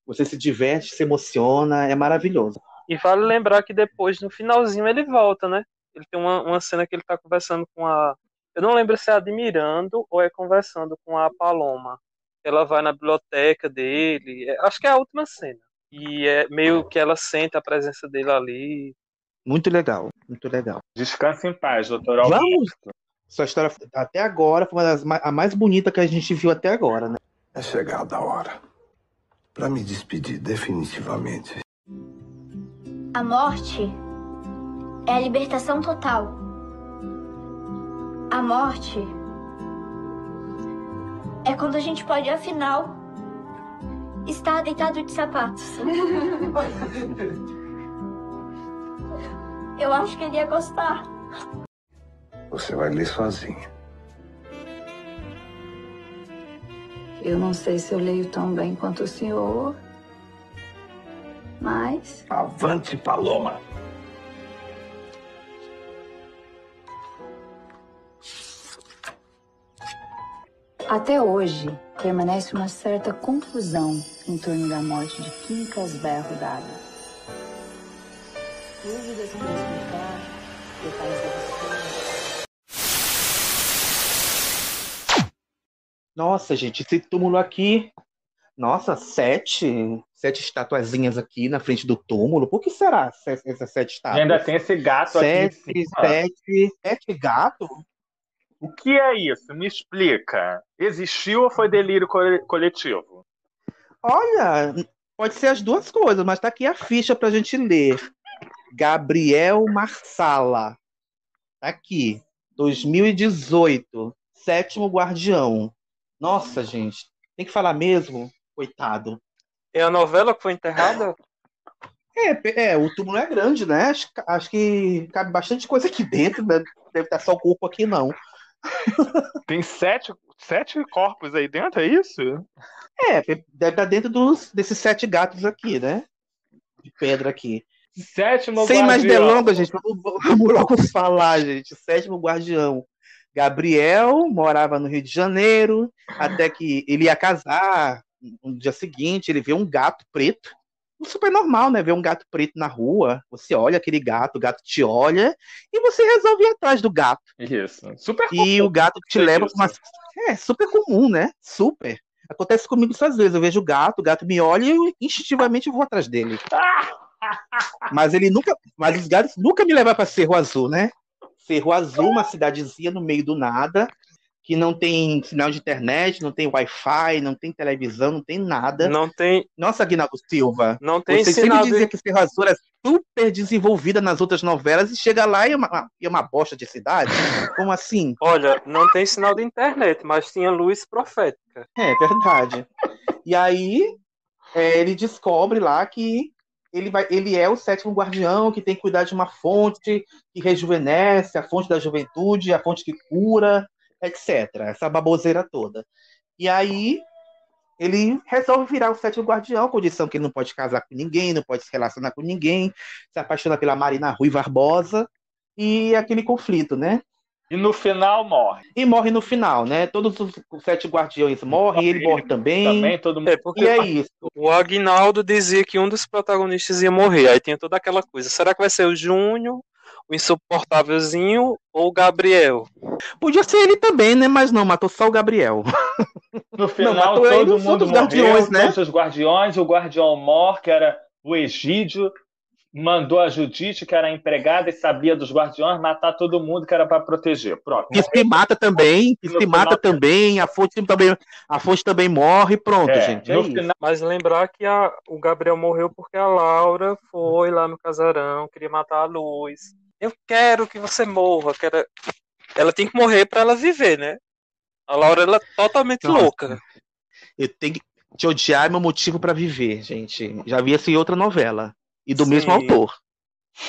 C: Você se diverte, se emociona. É maravilhoso.
E: E vale lembrar que depois, no finalzinho, ele volta, né? Ele tem uma, uma cena que ele tá conversando com a. Eu não lembro se é admirando ou é conversando com a Paloma. Ela vai na biblioteca dele. é- acho que é a última cena. E é meio que ela sente a presença dele ali.
C: Muito legal. Muito legal.
D: Descanse em paz, doutor
C: Vamos?
D: Augusto.
C: Sua história até agora foi uma das a mais bonita que a gente viu até agora, né?
J: É chegada a hora para me despedir definitivamente.
K: A morte é a libertação total. A morte é quando a gente pode, afinal, estar deitado de sapatos. Eu acho que ele ia gostar.
J: Você vai ler sozinha.
L: Eu não sei se eu leio tão bem quanto o senhor, mas
J: Avante, Paloma!
L: Até hoje permanece uma certa confusão em torno da morte de Quincas Berro D'Água. Dúvidas em explicar detalhes da história.
C: Nossa, gente, esse túmulo aqui. Nossa, sete. Sete estatuazinhas aqui na frente do túmulo. Por que será se- essas sete
D: E
C: estátuas?
D: ainda tem esse gato
C: sete,
D: aqui
C: sete, sete gato?
D: O que é isso? Me explica. Existiu ou foi delírio co- coletivo?
C: Olha, pode ser as duas coisas, mas tá aqui a ficha pra gente ler. Gabriel Marsala. Tá aqui. 2018. Sétimo Guardião. Nossa, gente. Tem que falar mesmo? Coitado.
E: É a novela que foi enterrada?
C: É, é, o túmulo é grande, né? Acho, acho que cabe bastante coisa aqui dentro, né? Deve estar só o corpo aqui, não.
D: Tem sete, sete corpos aí dentro, é isso?
C: É, deve estar dentro dos, desses sete gatos aqui, né? De pedra aqui.
D: Sétimo
C: Sem mais
D: guardião.
C: delongas, gente, vamos, vamos logo falar, gente. Sétimo guardião. Gabriel morava no Rio de Janeiro, até que ele ia casar. No dia seguinte, ele vê um gato preto. Super normal, né? Ver um gato preto na rua. Você olha aquele gato, o gato te olha e você resolve ir atrás do gato.
D: Isso. Super
C: E o gato te leva uma. É, super comum, né? Super. Acontece comigo isso às vezes. Eu vejo o gato, o gato me olha e eu instintivamente vou atrás dele. Mas ele nunca. Mas os gatos nunca me levam para Cerro Azul, né? Cerro Azul, uma cidadezinha no meio do nada, que não tem sinal de internet, não tem Wi-Fi, não tem televisão, não tem nada.
E: Não tem.
C: Nossa, Aguinaldo Silva.
E: Não tem
C: Você
E: sinal
C: sempre dizia
E: de-
C: que Cerro Azul era super desenvolvida nas outras novelas e chega lá e é uma, e é uma bosta de cidade. Como assim?
E: Olha, não tem sinal de internet, mas tinha luz profética.
C: É verdade. E aí é, ele descobre lá que ele, vai, ele é o sétimo guardião que tem que cuidar de uma fonte que rejuvenesce, a fonte da juventude, a fonte que cura, etc. Essa baboseira toda. E aí ele resolve virar o sétimo guardião, condição que ele não pode casar com ninguém, não pode se relacionar com ninguém, se apaixona pela Marina Rui Barbosa e aquele conflito, né?
D: E no final morre.
C: E morre no final, né? Todos os os sete guardiões morrem, ele morre também.
D: Também, todo mundo.
E: É, porque
C: E é isso.
E: o Agnaldo dizia que um dos protagonistas ia morrer. Aí tinha toda aquela coisa. Será que vai ser o Júnior o insuportávelzinho ou o Gabriel?
C: Podia ser ele também, né? Mas não, matou só o Gabriel.
D: No final, não, todo mundo morreu, guardiões, né? todos os guardiões, o guardião Mor, que era o Egídio, mandou a Judite, que era a empregada e sabia dos guardiões, matar todo mundo que era para proteger. Pronto.
C: Que se mata também, que se mata também, a fonte também, a fonte também morre, pronto, é, gente. É final...
E: Mas lembrar que a, o Gabriel morreu porque a Laura foi lá no casarão, queria matar a luz. Eu quero que você morra, quero... ela tem que morrer para ela viver, né? A Laura ela é totalmente Nossa. louca.
C: Eu tenho que te odiar é meu motivo para viver, gente. Já vi essa em outra novela e do Sim. mesmo autor.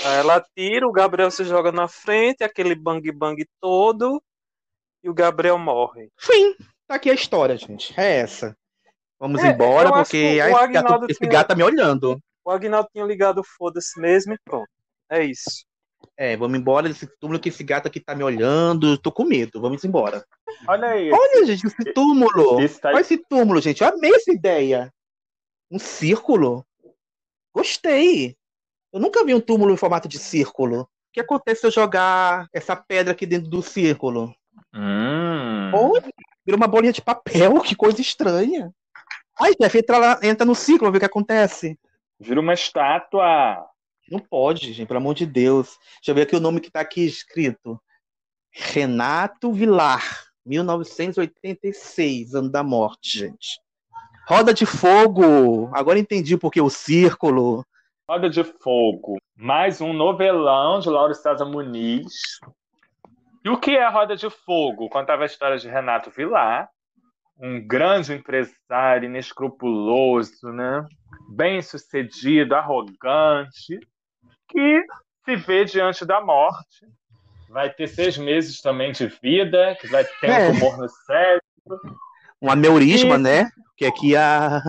E: ela tira, o Gabriel se joga na frente, aquele bang bang todo, e o Gabriel morre.
C: Fim. Tá aqui a história, gente. É essa. Vamos é, embora, porque ai, esse, gato, esse gato tá me olhando.
E: O Agnaldo tinha ligado foda-se mesmo e pronto. É isso.
C: É, vamos embora desse túmulo que esse gato aqui tá me olhando. Tô com medo. Vamos embora.
D: Olha aí.
C: Olha, gente, esse túmulo. Esse tá... Olha esse túmulo, gente. Eu amei essa ideia. Um círculo. Gostei. Eu nunca vi um túmulo em formato de círculo. O que acontece se eu jogar essa pedra aqui dentro do círculo?
D: Hum.
C: vira uma bolinha de papel, que coisa estranha. Ai, Jeff, entra, lá, entra no círculo, vê o que acontece.
D: Vira uma estátua.
C: Não pode, gente, pelo amor de Deus. Deixa eu ver aqui o nome que tá aqui escrito. Renato Vilar, 1986, ano da morte, gente. Roda de Fogo. Agora entendi porque o círculo.
D: Roda de Fogo. Mais um novelão de Laura César Muniz. E o que é Roda de Fogo? Contava a história de Renato Vilar, um grande empresário inescrupuloso, né? bem sucedido, arrogante, que se vê diante da morte. Vai ter seis meses também de vida, que vai ter é. um tumor no cérebro
C: um aneurisma, e... né? Que aqui é a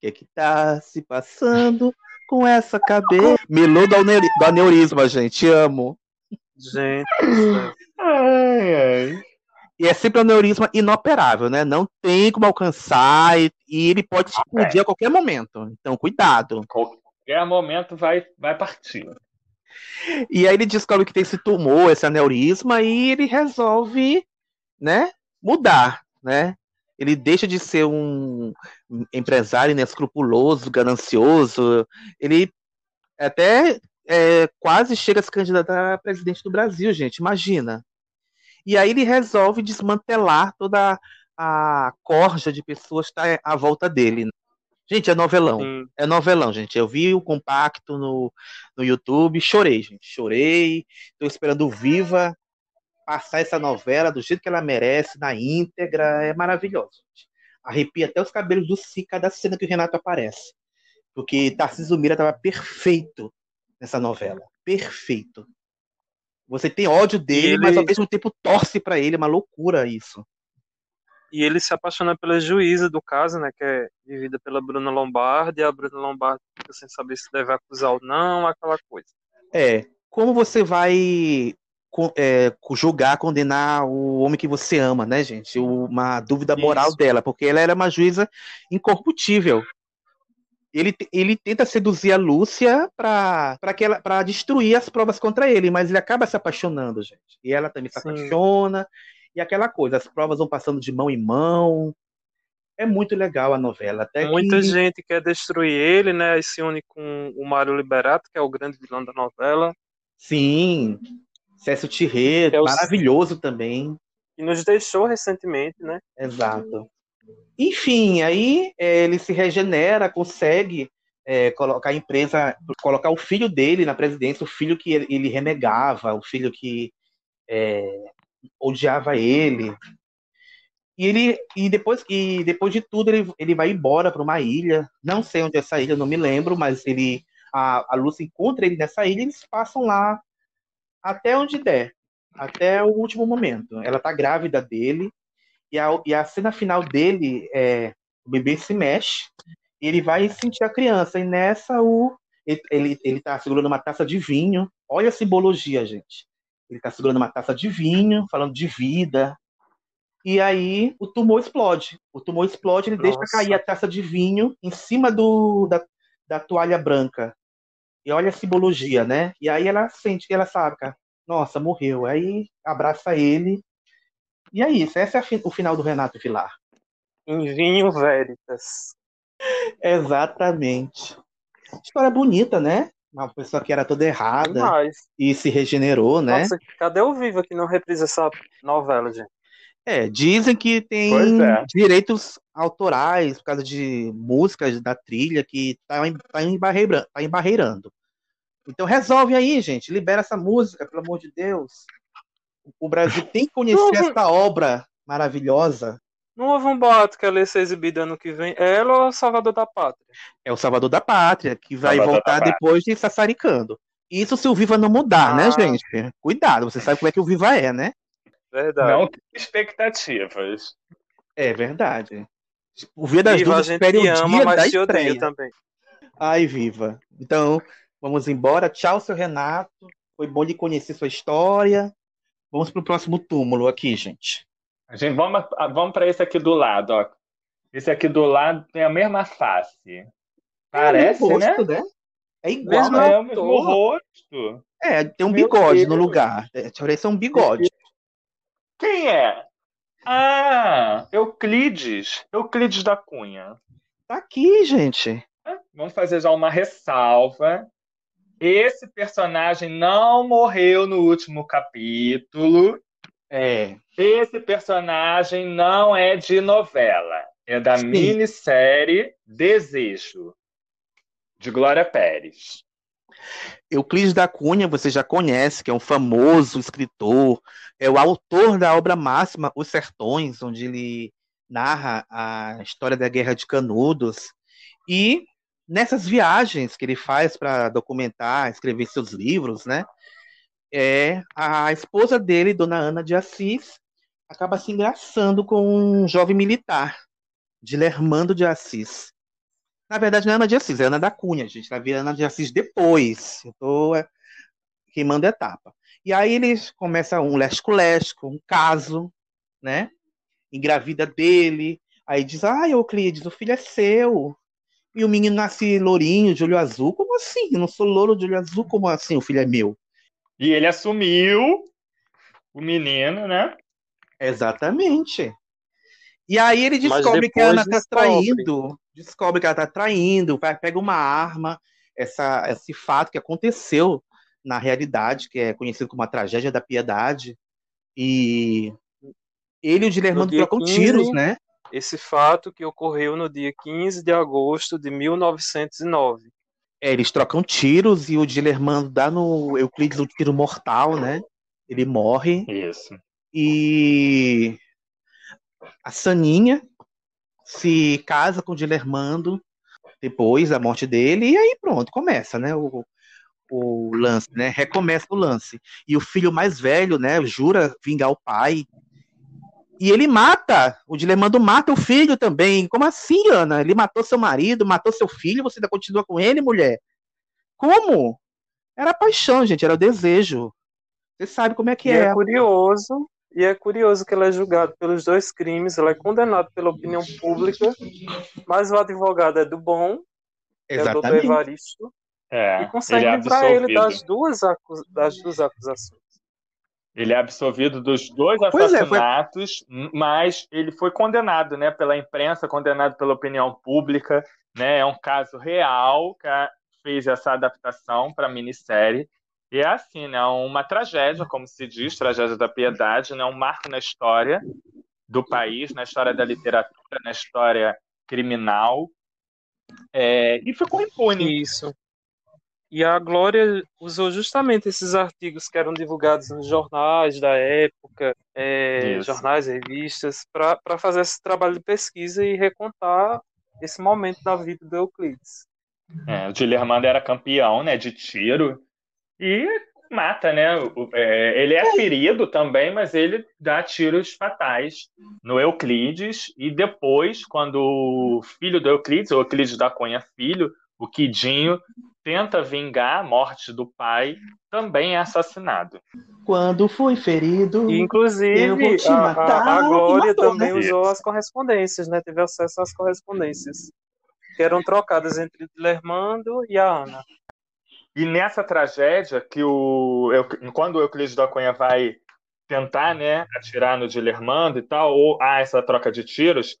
C: que é que tá se passando com essa cabeça? Melô do, do aneurisma, gente, amo.
E: Gente.
D: ai, ai.
C: E é sempre um aneurisma inoperável, né? Não tem como alcançar e, e ele pode explodir é. a qualquer momento. Então, cuidado.
D: Qualquer momento vai, vai partir.
C: E aí ele descobre que tem esse tumor, esse aneurisma, e ele resolve, né, mudar, né? ele deixa de ser um empresário inescrupuloso, ganancioso, ele até é, quase chega a se candidatar a presidente do Brasil, gente, imagina. E aí ele resolve desmantelar toda a corja de pessoas que está à volta dele. Gente, é novelão. Sim. É novelão, gente. Eu vi o compacto no, no YouTube, chorei, gente. Chorei. Estou esperando o Viva passar essa novela do jeito que ela merece, na íntegra, é maravilhoso. Arrepia até os cabelos do Si cada cena que o Renato aparece. Porque Tarcísio Mira estava perfeito nessa novela. Perfeito. Você tem ódio dele, ele... mas ao mesmo tempo torce para ele. É uma loucura isso.
E: E ele se apaixona pela juíza do caso, né? Que é vivida pela Bruna Lombardi. E a Bruna Lombardi fica sem saber se deve acusar ou não, aquela coisa.
C: É. Como você vai é, julgar, condenar o homem que você ama, né, gente? Uma dúvida moral Isso. dela, porque ela era uma juíza incorruptível. Ele, ele tenta seduzir a Lúcia para destruir as provas contra ele, mas ele acaba se apaixonando, gente. E ela também se Sim. apaixona, e aquela coisa, as provas vão passando de mão em mão. É muito legal a novela. Até
E: Muita
C: que...
E: gente quer destruir ele, né? E se une com o Mário Liberato, que é o grande vilão da novela.
C: Sim, Cécio Tirré, é maravilhoso também.
E: E nos deixou recentemente, né?
C: Exato. Enfim, aí é, ele se regenera, consegue é, colocar a empresa, colocar o filho dele na presidência, o filho que ele, ele renegava, o filho que é, odiava ele. E ele e depois e depois de tudo ele, ele vai embora para uma ilha, não sei onde é essa ilha, não me lembro, mas ele a, a Lúcia encontra ele nessa ilha, eles passam lá até onde der, até o último momento. Ela tá grávida dele, e a, e a cena final dele é o bebê se mexe, e ele vai sentir a criança, e nessa o ele, ele, ele tá segurando uma taça de vinho. Olha a simbologia, gente. Ele tá segurando uma taça de vinho, falando de vida. E aí o tumor explode. O tumor explode, ele Nossa. deixa cair a taça de vinho em cima do, da, da toalha branca. E olha a simbologia, né? E aí ela sente que ela sabe, cara, nossa, morreu. Aí abraça ele. E é isso, esse é o final do Renato Vilar.
E: Em vinho veritas.
C: Exatamente. História bonita, né? Uma pessoa que era toda errada
E: Demais.
C: e se regenerou, né?
E: Nossa, cadê o Viva que não reprisa essa novela, gente?
C: É, dizem que tem
D: é.
C: direitos autorais por causa de músicas da trilha que tá, em- tá, embarreira- tá embarreirando. Então resolve aí, gente. Libera essa música, pelo amor de Deus. O Brasil tem que conhecer essa obra maravilhosa.
E: Não houve um boato que ela ia ser exibida ano que vem? Ela ou Salvador da Pátria?
C: É o Salvador da Pátria, que vai
D: Salvador
C: voltar depois de Sassaricando. Isso se o Viva não mudar, né,
E: Ah.
C: gente? Cuidado, você sabe como é que o Viva é, né?
E: Verdade.
D: Não tem expectativas.
C: É verdade. O Via das
E: Viva,
C: Dúvidas espere o
E: te ama,
C: dia da estreia.
E: também.
C: Ai, Viva. Então, vamos embora. Tchau, seu Renato. Foi bom lhe conhecer sua história. Vamos pro próximo túmulo aqui, gente.
D: A gente, vamos vamos para esse aqui do lado, ó. Esse aqui do lado tem a mesma face. Parece,
C: é o
D: né?
C: rosto, né? É igual,
E: Mesmo?
D: É o mesmo rosto.
C: É, tem um
D: Meu
C: bigode no
D: Deus.
C: lugar. É, Parece um bigode.
D: Quem é? Ah, Euclides. Euclides da Cunha.
C: Tá aqui, gente.
D: Vamos fazer já uma ressalva. Esse personagem não morreu no último capítulo.
C: É.
D: Esse personagem não é de novela. É da
C: Sim.
D: minissérie Desejo, de Glória Pérez.
C: Euclides da Cunha, você já conhece, que é um famoso escritor, é o autor da obra máxima Os Sertões, onde ele narra a história da Guerra de Canudos. E nessas viagens que ele faz para documentar, escrever seus livros, né? É, a esposa dele, Dona Ana de Assis, acaba se engraçando com um jovem militar, Dilermando de Assis. Na verdade, não é Ana de Assis, é Ana da Cunha, gente. Vai vir Ana de Assis depois. Eu tô é, queimando etapa. E aí eles começam um lesco-lesco, um caso, né? Engravida dele. Aí diz, ah, Euclides, o filho é seu. E o menino nasce lourinho, de olho azul. Como assim? Eu não sou louro de olho azul, como assim? O filho é meu.
D: E ele assumiu o menino, né?
C: Exatamente. E aí ele descobre que a Ana tá
E: descobre.
C: traindo. Descobre que ela tá traindo, vai, pega uma arma, essa, esse fato que aconteceu na realidade, que é conhecido como a tragédia da piedade. E ele e o Dilermando trocam
E: 15,
C: tiros, né?
E: Esse fato que ocorreu no dia 15 de agosto de 1909.
C: É, eles trocam tiros e o Dilermando dá no Euclides um tiro mortal, né? Ele morre.
D: Isso.
C: E a Saninha se casa com o Dilermando depois da morte dele, e aí pronto, começa, né? O, o lance, né? Recomeça o lance. E o filho mais velho, né? Jura vingar o pai. E ele mata, o Dilermando mata o filho também. Como assim, Ana? Ele matou seu marido, matou seu filho, você ainda continua com ele, mulher? Como? Era paixão, gente, era o desejo. Você sabe como é que
E: E
C: é.
E: é curioso, e é curioso que ele é julgado pelos dois crimes, ele é condenado pela opinião pública, mas o advogado é do bom, que é o doutor
C: Exatamente.
E: Evaristo,
D: É,
E: e consegue
D: ele é
E: livrar ele
D: absolvido.
E: das duas, das duas acusações.
D: Ele é absolvido dos dois
C: Pois é, foi-
D: assassinatos, mas ele foi condenado, né, pela imprensa, condenado pela opinião pública, né? É um caso real que a- fez essa adaptação para a minissérie. E é assim, né, uma tragédia, como se diz, tragédia da piedade, né, um marco na história do país, na história da literatura, na história criminal. É, e ficou impune.
E: Isso. E a Glória usou justamente esses artigos que eram divulgados nos jornais da época, é, jornais, revistas, para fazer esse trabalho de pesquisa e recontar esse momento da vida do Euclides.
D: É, o Dilermando era campeão, né, de tiro e mata, né? É, ele é ferido também, mas ele dá tiros fatais no Euclides e depois, quando o filho do Euclides, o Euclides da Cunha filho, o Quidinho, tenta vingar a morte do pai, também é assassinado.
C: Quando fui ferido.
E: E,
C: Eu
E: inclusive,
C: vou te
E: a, a-
C: matar,
E: a
C: e
E: Glória
C: matou,
E: também
C: né?
E: usou as correspondências, né? Teve acesso às correspondências, que eram trocadas entre Lermando e a Ana.
D: E nessa tragédia, que o, eu, quando o Euclides da Cunha vai tentar né, atirar no Dilermando e tal, ou há essa troca de tiros,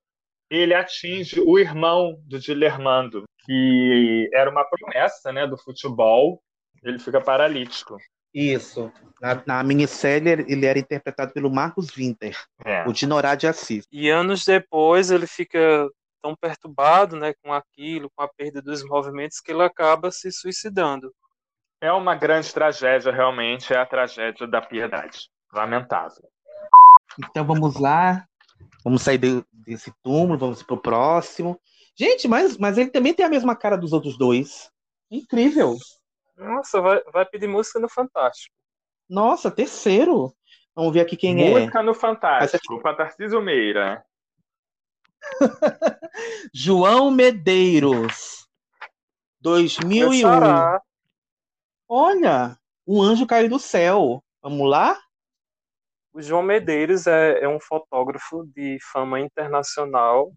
D: ele atinge o irmão do Dilermando, que era uma promessa né, do futebol, ele fica paralítico.
C: Isso. Na, na minissérie, ele era interpretado pelo Marcos Winter,
D: É.
C: o Dinorá de Assis.
E: E anos depois ele fica tão perturbado, né, com aquilo, com a perda dos movimentos, que ele acaba se suicidando.
D: É uma grande tragédia, realmente, é a tragédia da piedade. Lamentável.
C: Então vamos lá. Vamos sair de- desse túmulo, vamos pro próximo. Gente, mas, mas ele também tem a mesma cara dos outros dois. Incrível.
E: Nossa, vai, vai pedir música no Fantástico.
C: Nossa, terceiro. Vamos ver aqui quem é.
D: Música no Fantástico, com a Tarcísio Meira.
C: João Medeiros. 2001.
E: Meu xará.
C: Olha, um anjo caiu do céu. Vamos lá?
E: O João Medeiros é, é um fotógrafo de fama internacional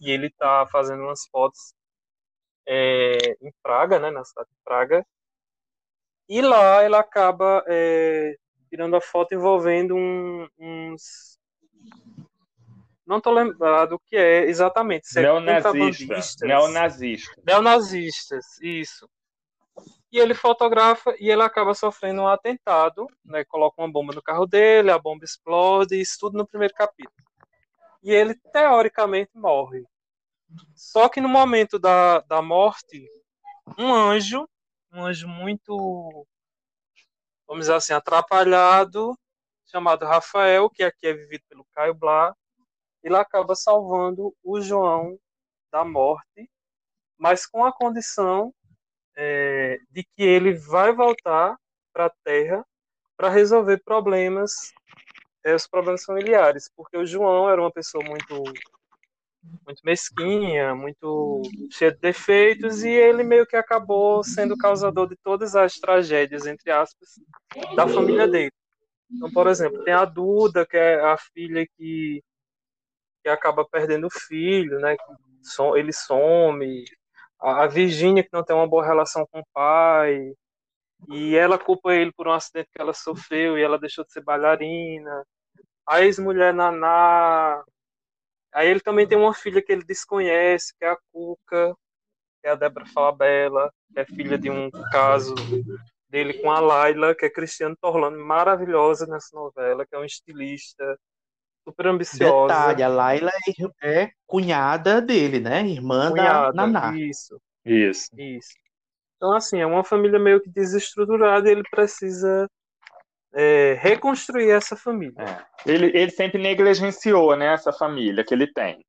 E: e ele está fazendo umas fotos é, em Praga, né, na cidade de Praga. E lá ele acaba é, tirando a foto envolvendo um- uns. Não tô lembrado o que é exatamente. Se é
D: Neonazista. Neonazista.
E: Neonazistas, isso. E ele fotografa e ele acaba sofrendo um atentado, né? Coloca uma bomba no carro dele, a bomba explode, isso tudo no primeiro capítulo. E ele, teoricamente, morre. Só que no momento da, da morte, um anjo, um anjo muito, vamos dizer assim, atrapalhado, chamado Rafael, que aqui é vivido pelo Caio Blá, ele acaba salvando o João da morte, mas com a condição é, de que ele vai voltar para a Terra para resolver problemas, é, os problemas familiares, porque o João era uma pessoa muito muito mesquinha, muito cheia de defeitos e ele meio que acabou sendo causador de todas as tragédias entre aspas da família dele. Então, por exemplo, tem a Duda, que é a filha que que acaba perdendo o filho, né? que Ele some. A a Virgínia, que não tem uma boa relação com o pai. E ela culpa ele por um acidente que ela sofreu e ela deixou de ser bailarina. A ex-mulher Naná. Aí ele também tem uma filha que ele desconhece, que é a Cuca, que é a Débora Falabella, que é filha de um caso dele com a Laila, que é Cristiano Torlano, maravilhosa nessa novela, que é um estilista super ambiciosa.
C: Detalhe, a Laila é, é cunhada dele, né? Irmã
E: Cunhada,
C: da Naná.
E: Isso,
D: Isso.
E: isso. Então, assim, é uma família meio que desestruturada e ele precisa é, reconstruir essa família.
D: É. Ele, ele sempre negligenciou né, essa família que ele tem.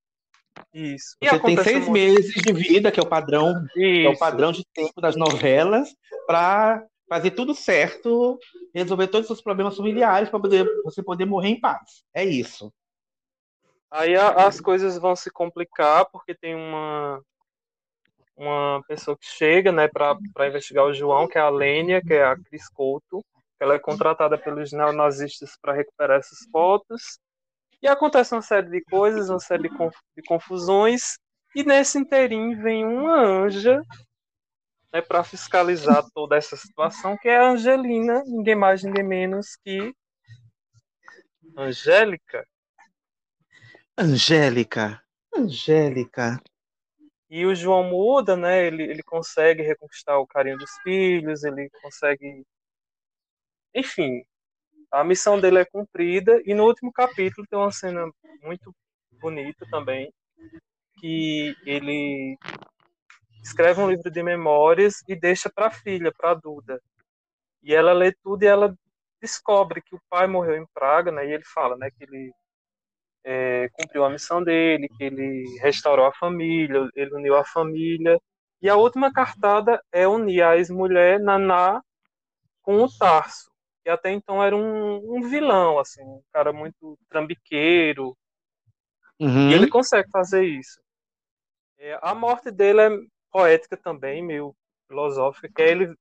E: Isso. E
C: Você tem seis
E: um
C: meses de vida, que é o padrão, é o padrão de tempo das novelas, para fazer tudo certo, resolver todos os problemas familiares para poder você poder morrer em paz. É isso.
E: Aí a- as coisas vão se complicar porque tem uma uma pessoa que chega, né, para investigar o João, que é a Lênia, que é a Cris Couto. Ela é contratada pelos neonazistas para recuperar essas fotos. E acontece uma série de coisas, uma série de, conf- de confusões. E nesse inteirinho vem uma anja né, para fiscalizar toda essa situação, que é a Angelina, ninguém mais, ninguém menos que Angélica.
C: Angélica. Angélica.
E: E o João muda, né? Ele, ele consegue reconquistar o carinho dos filhos, ele consegue. Enfim, a missão dele é cumprida. E no último capítulo tem uma cena muito bonita também, que ele escreve um livro de memórias e deixa para a filha, para a Duda. E ela lê tudo e ela descobre que o pai morreu em Praga, né? E ele fala, né, que ele é, cumpriu a missão dele, que ele restaurou a família, ele uniu a família. E a última cartada é unir a ex-mulher Naná com o Tarso, que até então era um, um vilão, assim, um cara muito trambiqueiro.
C: Uhum.
E: E ele consegue fazer isso. É, a morte dele é poética também, meio filosófica, que é ele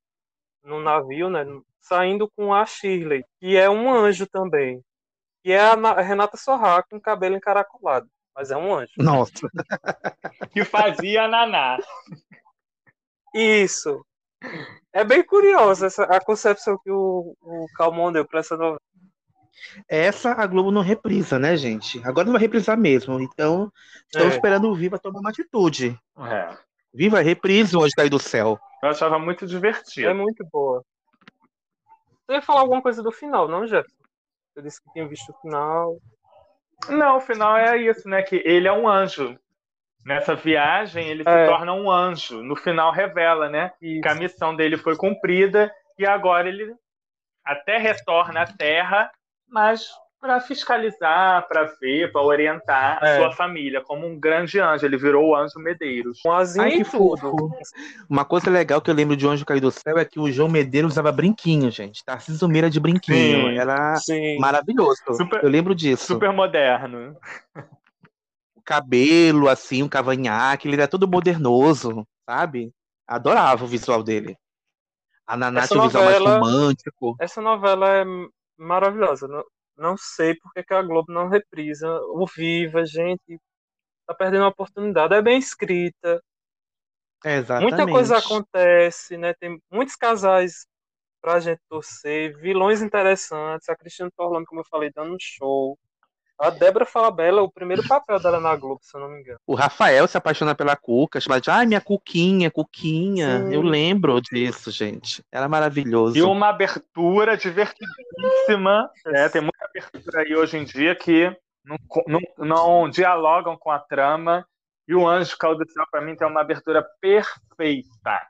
E: no navio, né, saindo com a Shirley, que é um anjo também. Que é a Na- a Renata Sorra com cabelo encaracolado. Mas é um anjo.
C: Nossa.
D: Que fazia Naná.
E: Isso. É bem curiosa essa, a concepção que o, o Calmon deu para essa novela.
C: Essa a Globo não reprisa, né, gente? Agora não vai reprisar mesmo. Então, estamos
D: É.
C: esperando o Viva tomar uma atitude.
D: É.
C: Viva reprise hoje cair do céu.
D: Eu achava muito divertido.
E: É muito boa. Você ia falar alguma coisa do final, não, Jefferson? Você disse que tinha visto o final.
D: Não, o final é isso, né? Que ele é um anjo. Nessa viagem, ele
E: É.
D: se torna um anjo. No final, revela, né? Que a missão dele foi cumprida e agora ele até retorna à Terra, mas para fiscalizar, para ver, para orientar a
C: É.
D: sua família, como um grande anjo. Ele virou o anjo Medeiros.
E: Um tudo.
C: fofo. Uma coisa legal que eu lembro de Anjo Cair do Céu é que o João Medeiros usava brinquinho, gente. Tarcísio Meira de brinquinho.
D: Sim,
C: Era
E: sim.
C: maravilhoso.
D: Super-
C: eu lembro disso.
D: Super moderno.
C: O cabelo, assim, o cavanhaque, ele era todo modernoso, sabe? Adorava o visual dele. A Naná tinha um visual mais romântico.
E: Essa novela é maravilhosa. Não, sei porque que a Globo não reprisa. O Viva, gente, tá perdendo a oportunidade. É bem escrita.
C: Exatamente.
E: Muita coisa acontece, né? Tem muitos casais pra gente torcer, vilões interessantes. A Cristina Torlano, como eu falei, dando um show. A Débora Falabella, o primeiro papel dela na Globo, se eu não me engano.
C: O Rafael se apaixona pela Cuca, chama de, ai, minha Cuquinha, Cuquinha.
E: Sim.
C: Eu lembro disso, gente. Era maravilhoso.
D: E uma abertura divertidíssima. né? Tem muita abertura aí hoje em dia que não, não, não dialogam com a trama. E o Anjo Caiu do Céu, para mim, tem uma abertura perfeita.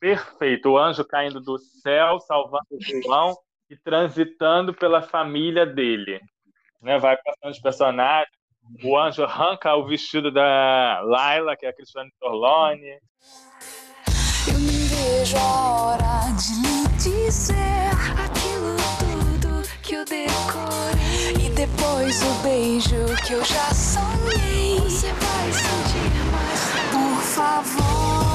D: Perfeito. O anjo caindo do céu, salvando o vilão e transitando pela família dele. Né? Vai passando os personagens. O anjo arranca o vestido da Laila, que é a Cristiane Torlone.
M: Eu nem vejo a hora de lhe dizer aquilo tudo que eu decorei. E depois o beijo que eu já sonhei. Você vai sentir mais. Por favor,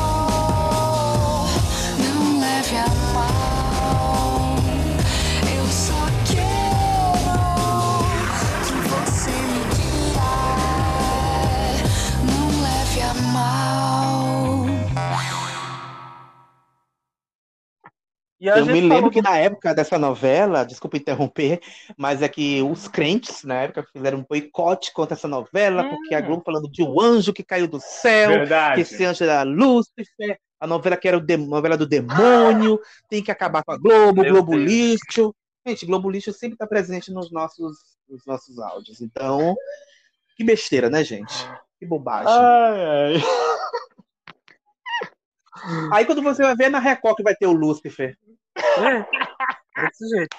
M: Eu
E: gente
C: me lembro
E: falou
C: que na época dessa novela, desculpa interromper, mas é que os crentes na época fizeram um boicote contra essa novela, porque a Globo falando de um anjo que caiu do céu,
D: Verdade.
C: que esse anjo era Lúcifer, a novela que era a novela do demônio, tem que acabar com a Globo,
D: Meu
C: Globo
D: Deus.
C: lixo. Gente, Globo lixo sempre está presente nos nossos, nos nossos áudios. Então, que besteira, né, gente? Que bobagem.
D: Ai, ai.
C: Aí quando você vai ver na Record que vai ter o Lúcifer.
E: É, desse jeito.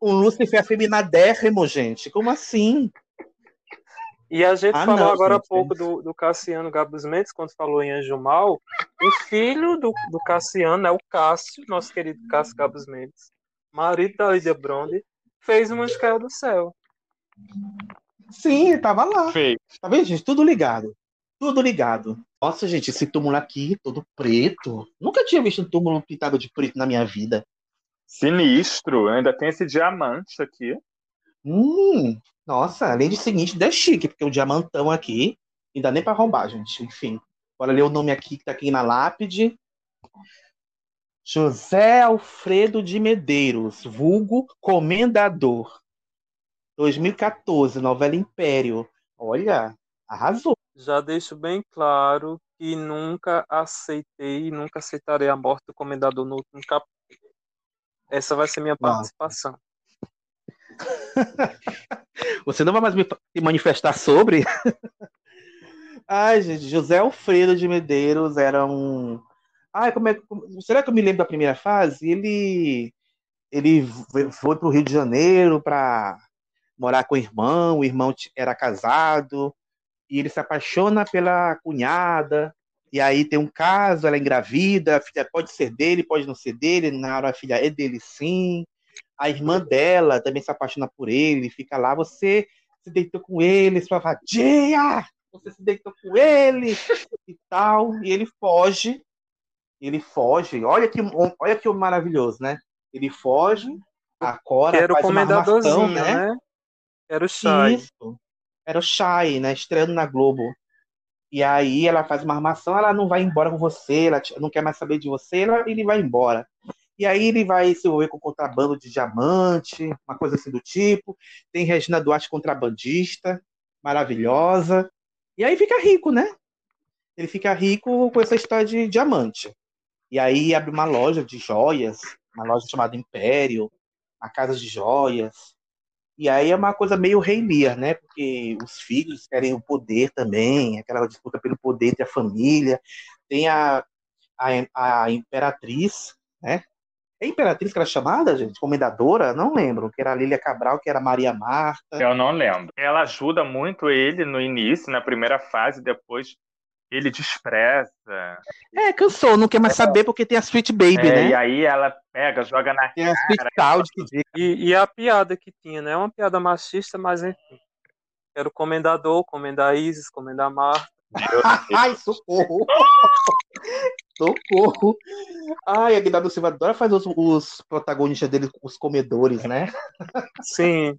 C: Um Lúcifer afeminadérrimo, gente. Como assim?
E: E a gente
C: Ah,
E: falou
C: não,
E: agora há pouco do, do Cassiano Gabos Mendes, quando falou em Anjo Mal. O filho do, do Cassiano é o Cássio, nosso querido Cássio Gabos Mendes, marido da Lídia Bronde, fez uma Caiu do Céu.
C: Sim, ele tava lá. Tá vendo, gente? Tudo ligado. Tudo ligado. Nossa, gente, esse túmulo aqui, todo preto. Nunca tinha visto um túmulo pintado de preto na minha vida.
D: Sinistro. Ainda tem esse diamante aqui.
C: Hum, nossa, além de seguinte, ainda é chique, porque o diamantão aqui, dá nem pra roubar, gente. Enfim, bora ler o nome aqui que tá aqui na lápide. José Alfredo de Medeiros, vulgo Comendador. 2014, novela Império. Olha, arrasou.
E: Já deixo bem claro que nunca aceitei e nunca aceitarei a morte do comendador no último capítulo. Essa vai ser minha participação.
C: Você não vai mais me manifestar sobre? Ai, gente, José Alfredo de Medeiros era um. Ai, como é Será que eu me lembro da primeira fase? Ele ele foi para o Rio de Janeiro para morar com o irmão. O irmão era casado e ele se apaixona pela cunhada. E aí tem um caso, ela é engravida, a filha pode ser dele, pode não ser dele. Na hora a filha é dele, sim. A irmã dela também se apaixona por ele, fica lá, você se deitou com ele, sua vadia! Você se deitou com ele e tal. E ele foge. Ele foge. Olha que, olha que maravilhoso, né? Ele foge, a Cora
E: Que era o
C: faz uma armação, né?
E: né? Era o Shai.
C: Isso. Era o Shai, né? Estreando na Globo. E aí ela faz uma armação, ela não vai embora com você, ela não quer mais saber de você, ela, ele vai embora. E aí ele vai se envolver com contrabando de diamante, uma coisa assim do tipo. Tem Regina Duarte contrabandista, maravilhosa. E aí fica rico, né? Ele fica rico com essa história de diamante. E aí abre uma loja de joias, uma loja chamada Império, a casa de joias. E aí é uma coisa meio Rei Lear, né? Porque os filhos querem o poder também, aquela disputa pelo poder entre a família. Tem a, a, a imperatriz, né? É imperatriz que era chamada, gente? Comendadora? Não lembro. Que era Lília Cabral, que era Maria Marta.
D: Eu não lembro. Ela ajuda muito ele no início, na primeira fase, depois ele despreza.
C: É, cansou, não quer mais é. saber porque tem a Sweet Baby,
D: é,
C: né?
D: E aí ela pega, joga na
C: tem cara. a Sweet Child que
E: e, e a piada que tinha, né? É uma piada machista, mas enfim. Era o comendador, comendar Isis, comendar Marta.
C: Ai, socorro! socorro! Ai, a Guilherme Silva adora fazer os, os protagonistas dele, os comedores, né?
E: Sim.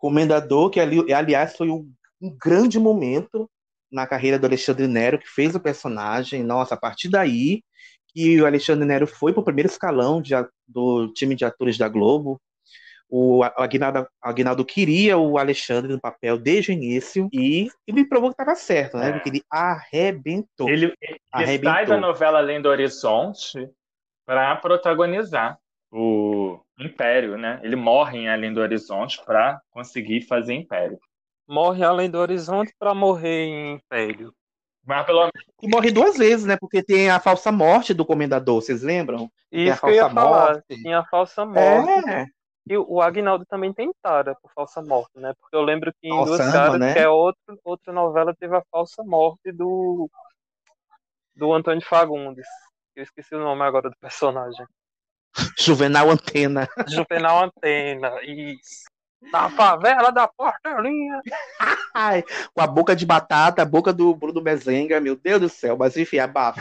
C: Comendador, que ali, aliás foi um, um grande momento na carreira do Alexandre Nero, que fez o personagem. Nossa, a partir daí que o Alexandre Nero foi para o primeiro escalão de, do time de atores da Globo, o Aguinaldo, Aguinaldo queria o Alexandre no papel desde o início e ele provou que estava certo, né? É. Porque ele arrebentou.
D: Ele, ele arrebentou. sai da novela Além do Horizonte para protagonizar o Império, né? Ele morre em Além do Horizonte para conseguir fazer Império.
E: Morre além do horizonte para morrer em Império.
D: Mas pelo
C: E morre duas vezes, né? Porque tem a falsa morte do comendador, vocês lembram?
E: Isso que eu ia falar. Tem a falsa morte. É. E o Agnaldo também tem tara por falsa morte, né? Porque eu lembro que em Duas Caras, né? que é outro, outra novela, teve a falsa morte do do Antônio Fagundes. Eu esqueci o nome agora do personagem.
C: Juvenal Antena.
E: Juvenal Antena, isso. Na favela da Portelinha.
C: Com a boca de batata, a boca do Bruno Mezenga, meu Deus do céu, mas enfim, abafa.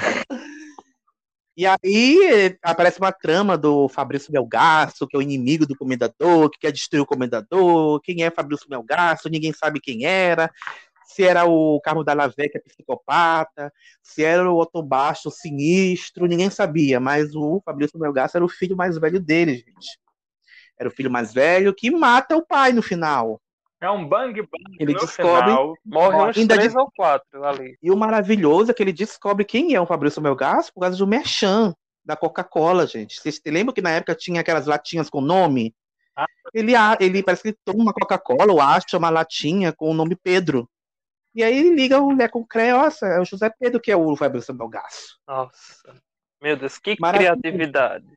C: E aí aparece uma trama do Fabrício Melgaço, que é o inimigo do comendador, que quer destruir o comendador. Quem é Fabrício Melgaço? Ninguém sabe quem era. Se era o Carmo Lavé, que é psicopata, se era o Otto sinistro, ninguém sabia. Mas o Fabrício Melgaço era o filho mais velho dele, gente. Era o filho mais velho que mata o pai no final.
D: É um bang bang.
C: Ele descobre.
E: Final, morre uns três de... ou quatro ali.
C: E o maravilhoso é que ele descobre quem é o Fabrício Melgaço por causa do Merchan da Coca-Cola, gente. Vocês lembram que na época tinha aquelas latinhas com nome? Ah. Ele, ele parece que ele toma uma Coca-Cola ou acha uma latinha com o nome Pedro. E aí ele liga o Lé com nossa, é o José Pedro que é o Fabrício Melgaço.
E: Nossa. Meu Deus, que criatividade.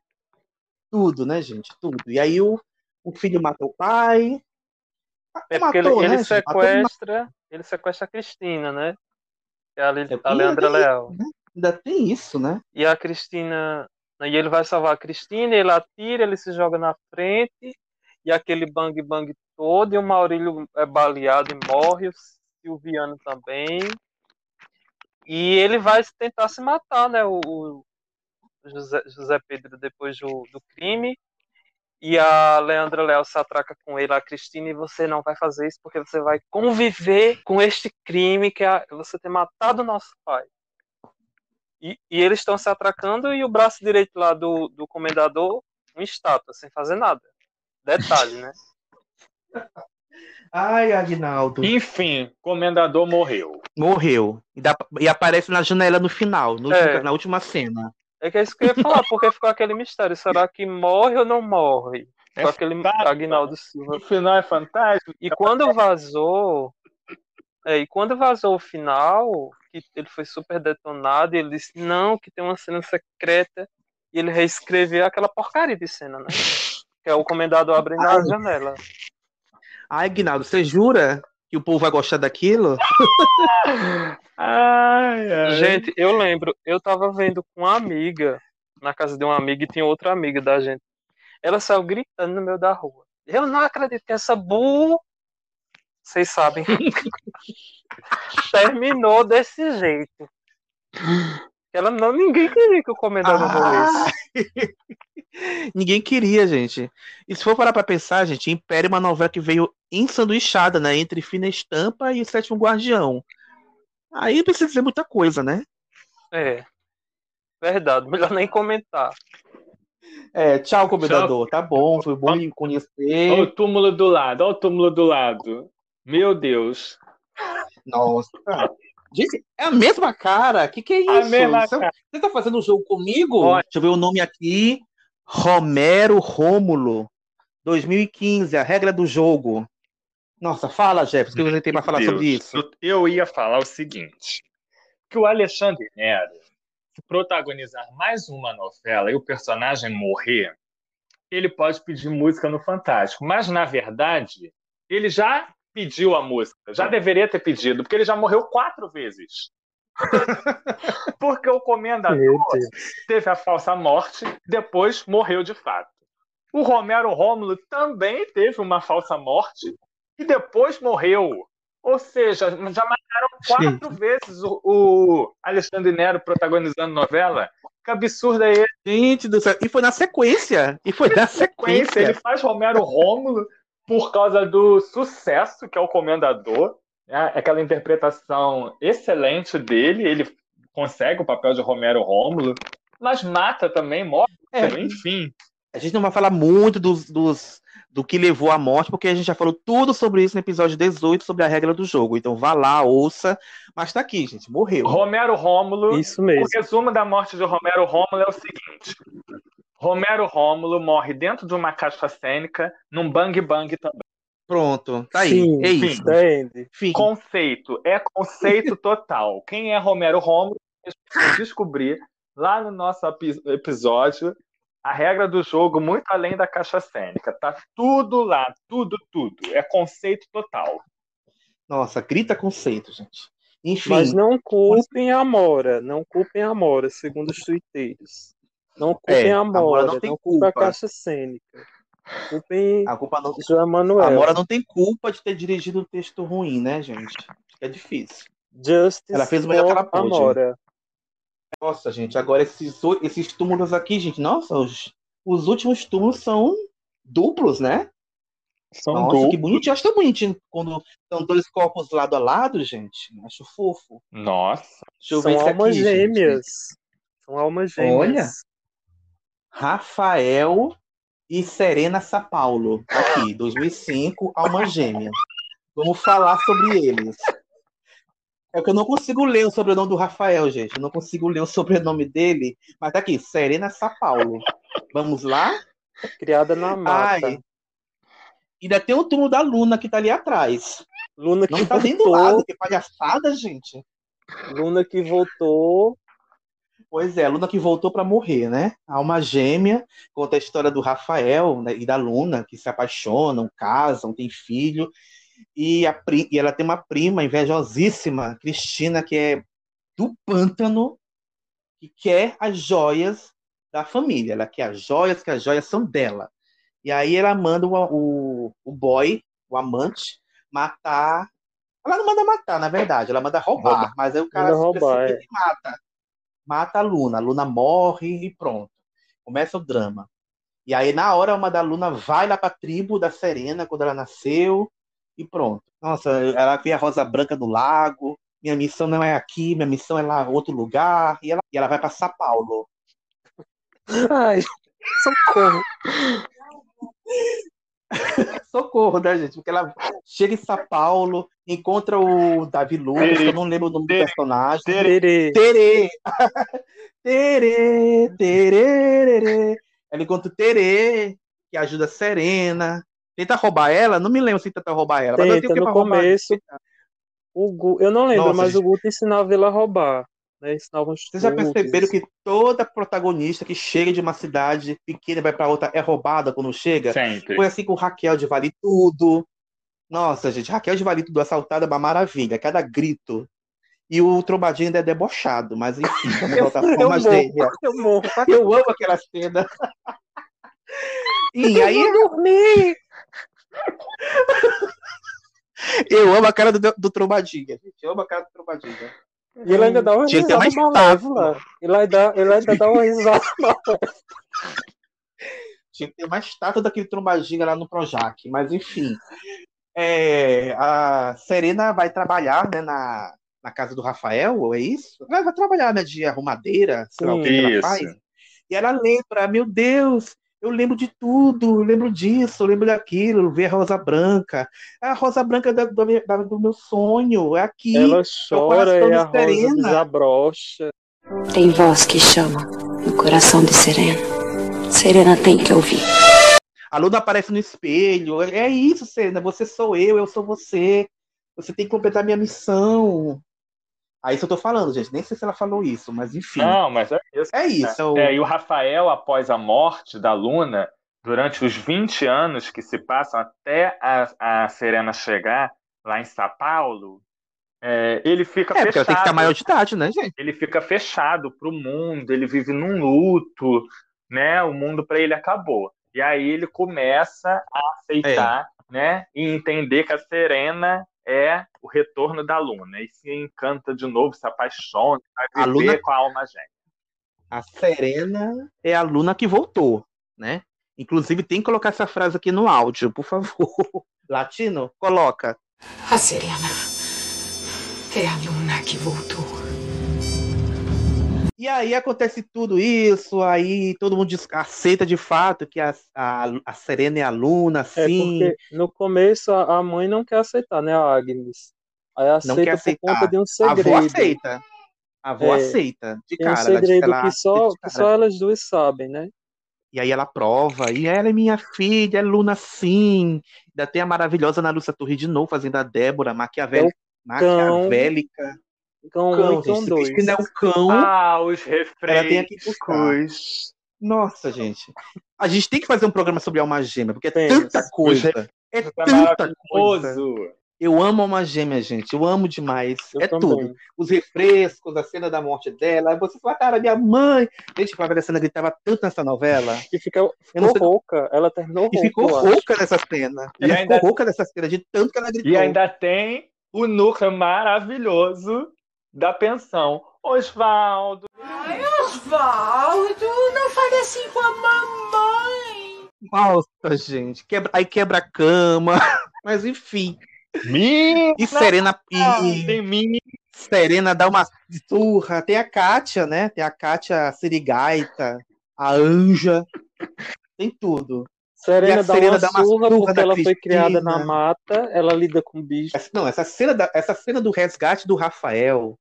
C: Tudo, né, gente? Tudo. E aí o, o filho mata o pai,
E: é porque ele, ele né, sequestra, ele sequestra a Cristina, né? É a, é, a Leandra Leal.
C: Né? Ainda tem isso, né?
E: E a Cristina. E ele vai salvar a Cristina, ele atira, ele se joga na frente, e aquele bang bang todo, e o Maurílio é baleado e morre, o Silviano também. E ele vai tentar se matar, né? O, o José, José Pedro depois do, do crime e a Leandra Léo se atraca com ele, a Cristina, e você não vai fazer isso porque você vai conviver com este crime que é você ter matado nosso pai. E, e eles estão se atracando e o braço direito lá do, do comendador, uma estátua, sem fazer nada. Detalhe, né?
C: Ai, Agnaldo.
D: Enfim, comendador morreu.
C: Morreu. E, dá, e aparece na janela no final, no, é. na última cena.
E: É que é isso que eu ia falar, porque ficou aquele mistério. Será que morre ou não morre? É aquele Agnaldo Silva.
D: O final é fantástico.
E: E quando vazou. É, e quando vazou o final, que ele foi super detonado, ele disse, não, que tem uma cena secreta, e ele reescreveu aquela porcaria de cena, né? Que é o comendador abrindo a janela.
C: Ai, Agnaldo, você jura que o povo vai gostar daquilo?
E: ai, ai. Gente, eu lembro, eu tava vendo com uma amiga, na casa de uma amiga, e tinha outra amiga da gente. Ela saiu gritando no meio da rua. Eu não acredito que essa bu. Vocês sabem. Terminou desse jeito. Ela não, ninguém queria que o comendador ah. morresse.
C: ninguém queria, gente. E se for parar pra pensar, gente, Império é uma novela que veio ensanduichada, né? Entre Fina Estampa e Sétimo Guardião. Aí precisa dizer muita coisa, né?
E: É. Verdade, melhor nem comentar.
C: É, tchau, convidador. Tá bom, foi bom lhe conhecer.
D: Olha o túmulo do lado, olha o túmulo do lado. Meu Deus.
C: Nossa. Gente, é a mesma cara. Que que é isso?
D: A mesma
C: Você-
D: cara.
C: Você tá fazendo um jogo comigo? Deixa eu ver o nome aqui. Romero Rômulo. 2015, a regra do jogo. Nossa, fala, Jefferson, o que você tem pra falar
D: Deus,
C: sobre isso?
D: Eu, eu ia falar o seguinte: que o Alexandre Nero, se protagonizar mais uma novela e o personagem morrer, ele pode pedir música no Fantástico. Mas, na verdade, ele já pediu a música. Já deveria ter pedido, porque ele já morreu quatro vezes. porque o comendador teve a falsa morte, depois morreu de fato. O Romero Rômulo também teve uma falsa morte e depois morreu. Ou seja, já mataram quatro vezes o, o Alexandre Nero protagonizando novela. Que absurdo é esse?
C: Gente do céu. E foi na sequência. E foi na
D: sequência.
C: sequência.
D: Ele faz Romero Rômulo por causa do sucesso que é o Comendador. né? Aquela interpretação excelente dele. Ele consegue o papel de Romero Rômulo, mas mata também, morre.
C: É.
D: Enfim.
C: A gente não vai falar muito dos, dos- do que levou à morte, porque a gente já falou tudo sobre isso no episódio 18, sobre a regra do jogo. Então vá lá, ouça. Mas tá aqui, gente. Morreu.
D: Romero Rômulo.
E: Isso mesmo.
D: O resumo da morte de Romero Rômulo é o seguinte: Romero Rômulo morre dentro de uma caixa cênica, num bang bang também.
C: Pronto. Tá aí.
E: Sim,
C: é isso.
E: entende?
C: Fim.
D: Conceito, é conceito total. Quem é Romero Rômulo? Descobrir lá no nosso epi- episódio a regra do jogo muito além da caixa cênica. Tá tudo lá, tudo, tudo. É conceito total.
C: Nossa, grita conceito, gente. Enfim.
E: Mas não culpem a Amora, não culpem a Amora, segundo os tuiteiros. Não culpem
C: É,
E: a
C: a
E: Amora, não,
C: não tem
E: a
C: culpa.
E: caixa cênica. Culpem
C: A culpa não.
E: João
C: A
E: Manuel.
C: Amora não tem culpa de ter dirigido um texto ruim, né, gente? É difícil.
E: Justice
C: Ela fez o melhor que ela pôde.
E: Amora.
C: Nossa, gente, agora esses, esses túmulos aqui, gente, nossa, os, os últimos túmulos são duplos, né?
D: São
C: Nossa, que
D: duplos.
C: bonitinho. Eu acho tão bonitinho quando são dois corpos lado a lado, gente. Acho fofo.
D: Nossa.
C: Deixa eu
E: São almas
C: aqui, gente.
E: gêmeas. São almas gêmeas.
C: Olha. Rafael e Serena Sapaulo. Aqui, 2005, Alma Gêmea. Vamos falar sobre eles. É que eu não consigo ler o sobrenome do Rafael, gente. Eu não consigo ler o sobrenome dele. Mas tá aqui, Serena Sapaulo. Vamos lá?
E: Criada na mata.
C: Ai. Ainda tem o túmulo da Luna que tá ali atrás.
E: Luna que
C: Não tá nem do
E: voltou.
C: lado, que palhaçada, gente.
E: Luna que voltou.
C: Pois é, Luna que voltou para morrer, né? A alma gêmea conta a história do Rafael né, e da Luna, que se apaixonam, casam, têm filho. E, a, e ela tem uma prima invejosíssima, Cristina, que é do pântano, que quer as joias da família. Ela quer as joias, que as joias são dela. E aí ela manda o, o, o boy, o amante, matar. Ela não manda matar, na verdade, ela manda roubar.
E: Roubar.
C: Mas aí o cara
E: Manda
C: se
E: roubar,
C: precipita
E: é.
C: e mata. Mata a Luna. A Luna morre e pronto. Começa o drama. E aí, na hora, uma da Luna vai lá pra tribo da Serena, quando ela nasceu, e pronto. Nossa, ela vê a rosa branca no lago. Minha missão não é aqui, minha missão é lá em outro lugar. E ela, e ela vai pra São Paulo.
E: Ai, socorro.
C: Socorro, né, gente? Porque ela chega em São Paulo, encontra o Davi Lucas, que eu não lembro o nome do personagem.
E: Terê.
C: Terê. Terê, terê, Ela encontra o Terê, que ajuda a Serena. Tenta roubar ela? Não me lembro se tenta roubar ela. mas eu tenho
E: Tenta
C: que
E: no
C: roubar.
E: começo. O Gu... Eu não lembro,
C: Nossa,
E: mas o
C: gente.
E: Guto ensinava ele a roubar. Né? Ensinava
C: Vocês já
E: truques.
C: perceberam que toda protagonista que chega de uma cidade pequena e vai pra outra é roubada quando chega?
D: Sempre.
C: Foi assim com Raquel de Vale Tudo. Nossa, gente, Raquel de Vale Tudo assaltada é uma maravilha, cada grito. E o Trombadinho ainda é debochado, mas enfim, vamos
E: Eu,
C: voltar
E: eu eu morro.
C: Eu amo aquela cena. E aí,
E: Eu vou dormir.
C: Eu amo a cara do, do Trombadinha, gente. Eu amo a cara do Trombadinha.
E: E ele ainda dá uma
C: Tinha que ter
E: risada
C: mais
E: malévola. Ele ainda, ele ainda dá uma risada malévola.
C: Tinha que ter mais estátua daquele trombadinha lá no Projac, mas enfim. É, a Serena vai trabalhar né, na, na casa do Rafael, é isso? Ela vai trabalhar, né, de arrumadeira, sei lá o que ela faz. E ela lembra, meu Deus, eu lembro de tudo, eu lembro disso, eu lembro daquilo, ver a Rosa Branca. A Rosa Branca da- do, da- do meu sonho, é aqui.
E: Ela
C: é
E: chora
C: coração
E: e a rosa
C: Serena.
E: desabrocha.
N: Tem voz que chama no coração de Serena. Serena tem que ouvir.
C: A Luna aparece no espelho. É isso, Serena. Você sou eu, eu sou você. Você tem que completar minha missão. Aí isso eu tô falando, gente. Nem sei se ela falou isso, mas enfim.
D: Não, mas é isso.
C: É isso. é o-
D: É, e o Rafael, após a morte da Luna, durante os 20 anos que se passam até a, a Serena chegar lá em São Paulo, é, ele fica
C: É, porque ela
D: fechado.
C: tem que ficar maior de idade, né, gente?
D: Ele fica fechado pro mundo, ele vive num luto, né? O mundo para ele acabou. E aí ele começa a aceitar,
C: É.
D: né? E entender que a Serena é o retorno da Luna. E se encanta de novo, se apaixona, vai
C: A
D: viver
C: Luna-
D: com a alma gêmea.
C: A Serena é a Luna que voltou, né? Inclusive, tem que colocar essa frase aqui no áudio, por favor. Latino, coloca.
N: A Serena é a Luna que voltou.
C: E aí acontece tudo isso, aí todo mundo aceita de fato que a, a, a Serena é a Luna,
E: É
C: sim.
E: porque no começo a a mãe não quer aceitar, né, a Agnes? Aí
C: não
E: aceita
C: quer
E: por
C: aceitar.
E: conta de um
C: A
E: segredo.
C: avó aceita. A avó
E: É,
C: aceita, de
E: um
C: cara. Ela diz
E: segredo
C: ela
E: que só, que só elas duas sabem, né?
C: E aí ela prova, e ela é minha filha, é Luna sim. Ainda tem a maravilhosa Ana Lúcia Torre de novo, fazendo a Débora, maquiavélica. maquiavélica.
E: Cão
C: Cão,
E: um e cão
C: gente,
E: dois.
C: Cristina é o cão.
D: Ah, os
C: Ela tem aqui
D: refrescos.
C: Nossa, gente. A gente tem que fazer um programa sobre alma gêmea, porque é
D: Temos.
C: tanta coisa. É
D: É
C: tanta coisa.
D: maravilhoso.
C: Eu amo alma gêmea, gente. Eu amo demais.
E: Eu
C: é
E: também.
C: tudo. Os refrescos, a cena da morte dela. Aí você fala, cara, minha mãe. Gente, a Cena gritava tanto nessa novela.
E: E ficou,
C: Eu não
E: ficou
C: sei-
E: rouca. Ela terminou
C: E
E: rouca.
C: ficou
E: eu acho.
C: rouca nessa cena.
D: E
C: Ela
D: ainda-
C: ficou rouca nessa cena, de tanto que ela gritou.
D: E ainda tem o núcleo maravilhoso da pensão. Osvaldo.
I: Ai, Osvaldo, não fale assim com a mamãe.
C: Nossa, gente. Quebra... Aí quebra a cama. Mas enfim.
D: Mina!
C: E Serena. E...
D: Tem mim.
C: Serena dá uma surra. Tem a Kátia, né? Tem a Kátia Sirigaita, a Anja. Tem tudo.
E: Serena, dá,
C: Serena
E: uma
C: dá uma
E: surra porque
C: da
E: ela foi criada
C: Cristina.
E: na mata, ela lida com bicho.
C: Essa- Não, essa cena, da- essa cena do resgate do Rafael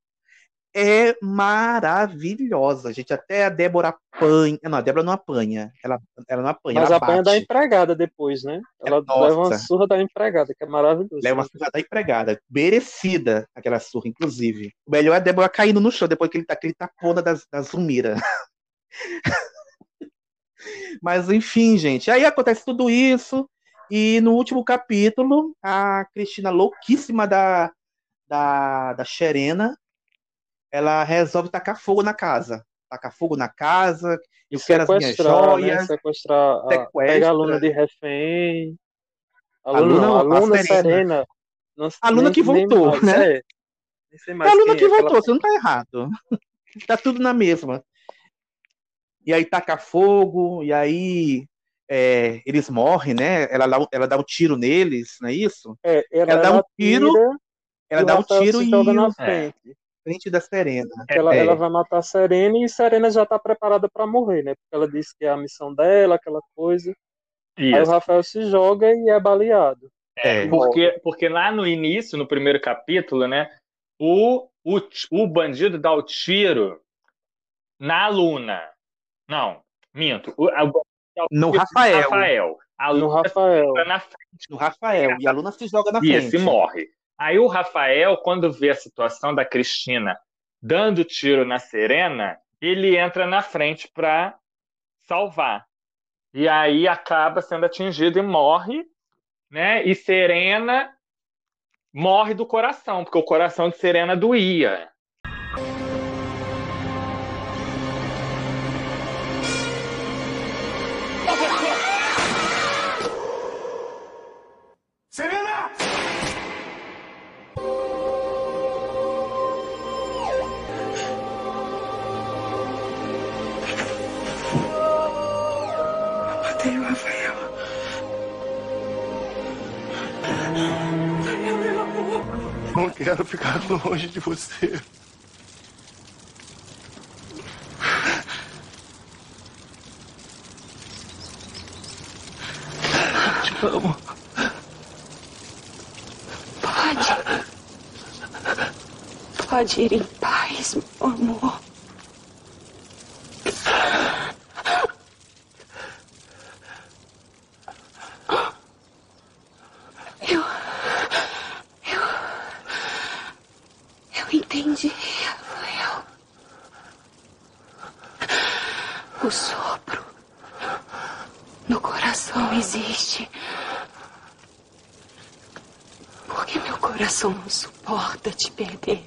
C: é maravilhosa, gente. Até a Débora apanha. Não, a Débora não apanha. Ela, ela não apanha,
E: Mas
C: ela
E: apanha da
C: bate.
E: empregada depois, né? Ela
C: Nossa.
E: leva uma surra da empregada, que é maravilhoso.
C: Leva uma surra da empregada. Merecida aquela surra, inclusive. O melhor é a Débora caindo no chão depois que ele tá aquele tapona da, da Zumira. Mas enfim, gente. Aí acontece tudo isso. E no último capítulo, a Cristina, louquíssima da, da, da Xerena, ela resolve tacar fogo na casa. Tacar fogo na casa. Eu quero as minhas
E: Sequestrar, né?
C: joias.
E: Sequestrar, a,
C: Sequestra.
E: pega a Luna de refém. A
C: A
E: Luna,
C: Luna
E: não, a
C: não, a
E: Luna
C: Serena.
E: Serena. Não-
C: A Luna
E: nem-
C: que voltou, né?
E: é.
C: É a Luna
E: quem
C: que
E: é, aquela-
C: voltou, você não tá errado. tá tudo na mesma. E aí taca fogo, e aí é, eles morrem, né? Ela, dá- ela dá um tiro neles, não é isso?
E: É, ela,
C: Ela dá um tiro, ela
E: o
C: dá um tiro e
E: joga na
C: o-
E: frente.
C: frente da Serena.
E: Ela,
C: É.
E: ela vai matar a Serena e Serena já tá preparada pra morrer, né? Porque ela disse que é a missão dela, aquela coisa. Aí o
D: Isso.
E: Rafael se joga e é baleado.
C: É.
D: Porque, porque lá no início, no primeiro capítulo, né? O, o, o bandido dá o tiro na Luna. Não, minto. O, a-
C: No Rafael.
D: Rafael. A
E: No
D: Luna
E: Rafael.
D: fica na frente.
C: No Rafael. E a Luna se joga na
D: Isso,
C: frente.
D: e morre. Aí o Rafael, quando vê a situação da Cristina dando tiro na Serena, ele entra na frente para salvar. E aí acaba sendo atingido e morre, né? E Serena morre do coração, porque o coração de Serena doía.
J: Quero ficar longe de você. Te amo.
N: Pode. Pode ir em paz, meu amor. Eu. Eu. Eu entendi, Rafael. O sopro no coração existe. Porque meu coração não suporta te perder.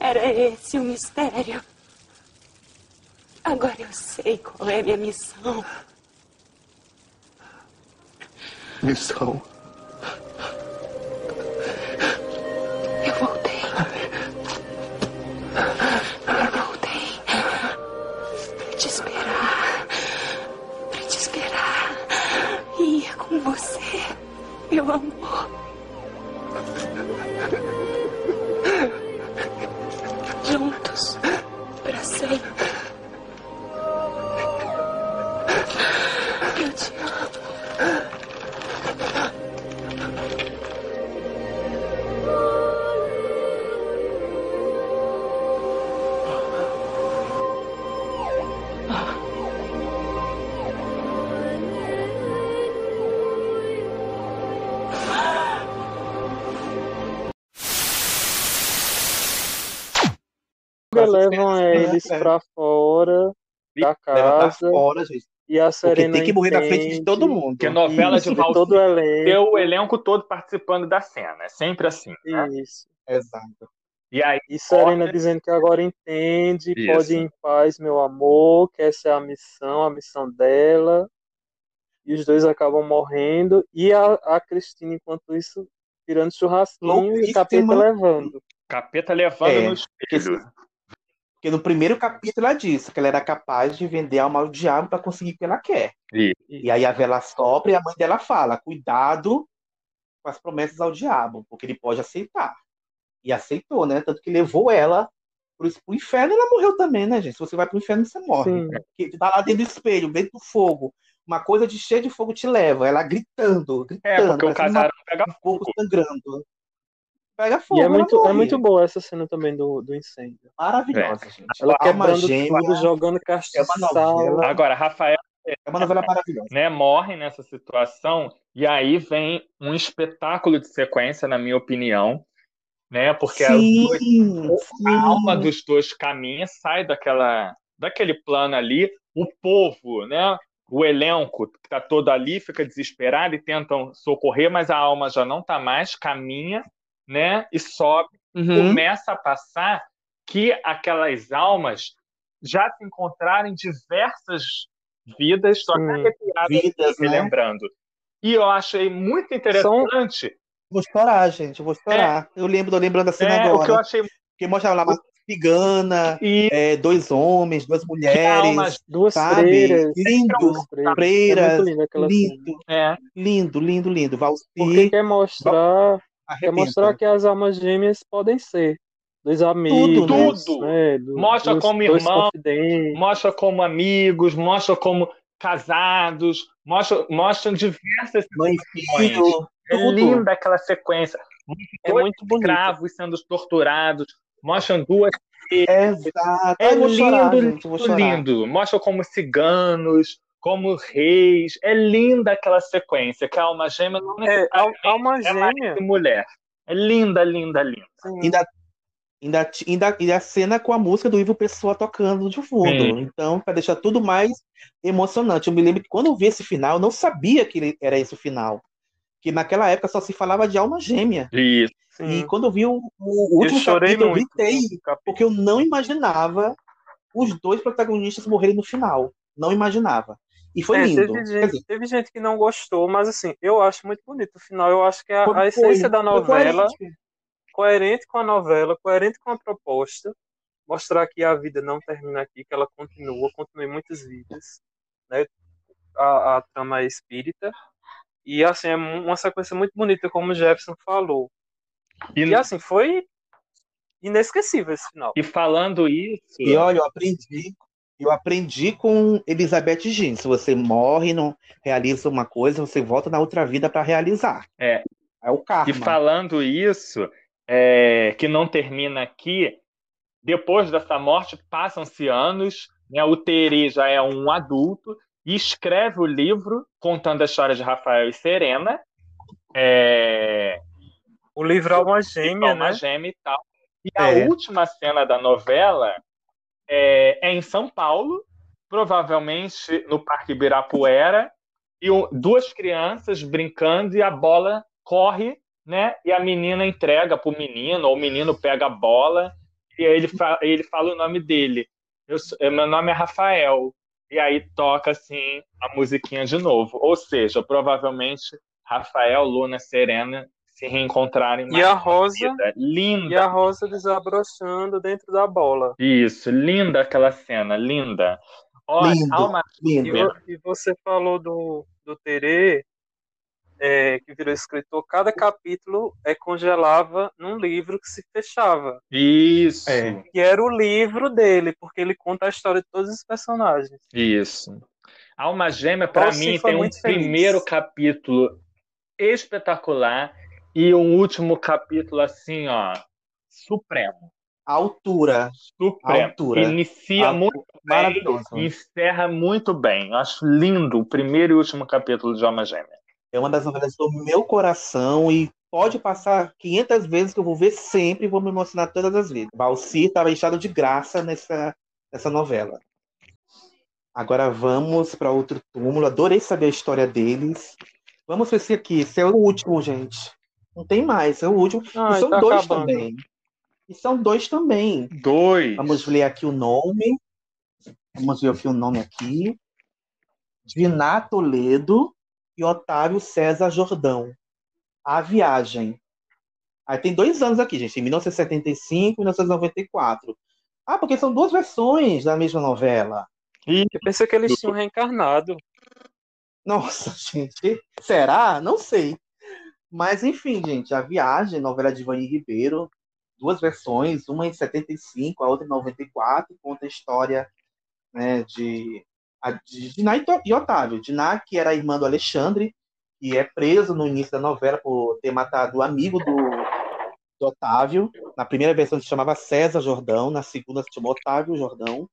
N: Era esse o mistério. Agora eu sei qual é minha missão.
J: Missão.
N: Pra
E: fora da casa.
C: fora, gente.
E: E a
C: Porque
E: Serena
C: tem que morrer na frente de
E: entende.
C: todo mundo.
D: Que novela
E: Isso,
D: de
E: de
D: Valsir
E: todo o elenco.
D: ter o elenco todo participando da cena. É sempre assim. né?
E: Isso.
C: Exato.
D: E aí,
E: E Serena
D: corta-
E: dizendo que agora entende,
D: Isso.
E: pode ir em paz, meu amor, que essa é a missão, a missão dela. E os dois acabam morrendo. E a, a Cristina, enquanto isso, tirando churrasquinho e capeta levando.
D: capeta levando
C: É,
D: no espelho.
C: Porque no primeiro capítulo ela disse que ela era capaz de vender a alma ao diabo para conseguir o que ela quer.
D: E,
C: E aí a vela sopra e a mãe dela fala: cuidado com as promessas ao diabo, porque ele pode aceitar. E aceitou, né? Tanto que levou ela pro, pro inferno ela morreu também, né, gente? Se você vai pro inferno, você morre.
E: Sim.
C: Porque tu tá lá dentro do espelho, dentro do fogo. Uma coisa de cheia de fogo te leva. Ela gritando, gritando.
D: é, porque o casarão pega
C: um corpo sangrando. Pega fogo,
E: E é muito, é muito boa essa cena também do, do incêndio.
C: Maravilhosa,
D: É.
C: gente.
E: Ela
C: Alma
E: quebrando
C: Gêmea
E: tudo, jogando
C: é uma
E: castiçal.
C: novela,
D: Agora, Rafael,
C: é uma novela maravilhosa.
D: né, morre nessa situação e aí vem um espetáculo de sequência, na minha opinião, né? Porque a,
C: Sim,
D: a alma dos dois caminha, sai daquela, daquele plano ali, o povo, né? O elenco que está todo ali fica desesperado e tentam socorrer, mas a alma já não está mais, caminha, né? E sobe,
C: Uhum.
D: começa a passar que aquelas almas já se encontraram em diversas vidas,
E: Sim.
D: arrepiado
C: Vidas,
D: me
C: né?
D: lembrando. E eu achei muito interessante.
C: Vou chorar, gente, vou chorar. Eu lembro, tô lembrando da cena
D: É, o que eu
C: agora.
D: achei
C: Que mostra lá uma cigana,
D: e
C: é, dois homens, duas mulheres,
D: almas
E: Duas
C: sabe?
E: freiras.
C: Lindo,
E: Duas freiras. É
C: freiras,
E: aquela cena.
C: lindo,
D: é,
C: lindo, lindo, lindo.
E: Porque
C: Valci
E: quer mostrar, quer
C: arrebenta.
E: mostrar que as almas gêmeas podem ser dois amigos,
D: Tudo.
E: né? do-
D: Mostra
E: dos-
D: como
E: dois
D: irmão,
E: confidentes.
D: mostra como amigos, mostra como casados, mostra, mostra diversas
C: mãe
D: situações. É
C: tudo.
D: linda aquela sequência.
E: É
D: Dois
E: muito bonito.
D: escravos sendo torturados, mostram duas.
C: Exato.
D: É lindo,
C: chorar.
D: lindo. Mostra como ciganos, como reis. É linda aquela sequência, que a alma gêmea não
E: É, alma
D: é
E: gêmea.
D: marido e mulher. É linda, linda, linda.
E: sim.
C: Ainda, ainda, ainda, e a cena com a música do Ivo Pessoa tocando de fundo.
D: Sim.
C: Então, para deixar tudo mais emocionante. Eu me lembro que quando eu vi esse final, eu não sabia que era esse o final. Que naquela época só se falava de alma gêmea.
D: Isso.
C: E quando eu vi o, o último
E: chorei
C: capítulo, eu gritei, porque eu não imaginava os dois protagonistas morrerem no final. Não imaginava. E foi
E: É,
C: lindo.
E: teve, gente, teve gente que não gostou, mas assim, eu acho muito bonito o final. Eu acho que a,
C: foi-
E: a essência
C: foi-
E: da novela,
C: coerente.
E: coerente com a novela, coerente com a proposta, mostrar que a vida não termina aqui, que ela continua, continua em muitas vidas, né? A, a trama é espírita E assim, é uma sequência muito bonita, como o Jefferson falou. E, e assim, foi inesquecível esse final.
D: E falando isso.
C: E olha, eu aprendi. Eu aprendi com Elizabeth Jean. Se você morre, não realiza uma coisa, você volta na outra vida para realizar.
D: É.
C: É o karma.
D: E falando isso, é, que não termina aqui, depois dessa morte, passam-se anos, né, o Terê já é um adulto e escreve o livro contando a história de Rafael e Serena. É...
E: O livro Alma Gêmea,
D: Alma
E: né?
D: Gêmea e tal. E a é. última cena da novela é, é, em São Paulo, provavelmente no Parque Ibirapuera, e duas crianças brincando e a bola corre, né? E a menina entrega para o menino, ou o menino pega a bola e aí ele, fa ele fala o nome dele. Eu, meu nome é Rafael. E aí toca assim a musiquinha de novo. Ou seja, provavelmente Rafael, Luna, Serena se reencontrarem
E: e a Rosa
D: linda
E: e a Rosa desabrochando dentro da bola
D: isso linda aquela cena linda
C: Olha, lindo, Alma... lindo.
E: E, você falou do do Terê é, que virou escritor, cada capítulo é congelava num livro que se fechava.
D: Isso.
E: É. Que era o livro dele, porque ele conta a história de todos os personagens.
D: Isso. Alma Gêmea, para mim, tem um feliz. primeiro capítulo espetacular e um último capítulo, assim, ó, supremo.
C: Altura.
D: Supremo.
C: Altura.
D: Inicia
C: Altura.
D: muito bem, encerra muito bem. Acho lindo o primeiro e último capítulo de Alma Gêmea.
C: É uma das novelas do meu coração e pode passar 500 vezes que eu vou ver sempre e vou me emocionar todas as vezes. Balsi estava enchado de graça nessa, nessa novela. Agora vamos para outro túmulo. Adorei saber a história deles. Vamos ver esse aqui. Esse é o último, gente. Não tem mais, é o último.
E: Ai,
C: e são
E: tá
C: dois
E: acabando.
C: também. E são dois também.
D: Dois.
C: Vamos ler aqui o nome. Vamos ver aqui o nome aqui. Diná Toledo e Otávio César Jordão. A Viagem. Aí tem dois anos aqui, gente, em 1975 e 1994. Ah, porque são duas versões da mesma novela.
E: E eu pensei que eles tinham reencarnado.
C: Nossa, gente. Será? Não sei. Mas, enfim, gente, A Viagem, novela de Vani Ribeiro, duas versões, uma em 75, a outra em 94, conta a história né, de de Diná e Otávio. Diná, que era irmã do Alexandre, e é preso no início da novela por ter matado o amigo do, do Otávio. Na primeira versão se chamava César Jordão, na segunda se chamou Otávio Jordão.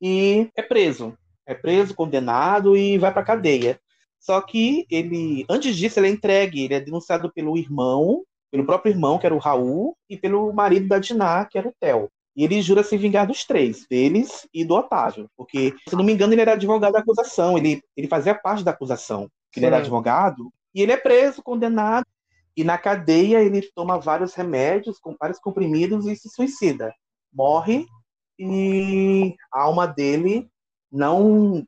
C: E é preso. É preso, condenado e vai para cadeia. Só que ele, antes disso, ele é entregue. Ele é denunciado pelo irmão, pelo próprio irmão, que era o Raul, e pelo marido da Diná, que era o Theo. E ele jura se vingar dos três, deles e do Otávio. Porque, se não me engano, ele era advogado da acusação. Ele, ele fazia parte da acusação. Ele era advogado. E ele é preso, condenado. E na cadeia ele toma vários remédios, com vários comprimidos e se suicida. Morre e a alma dele não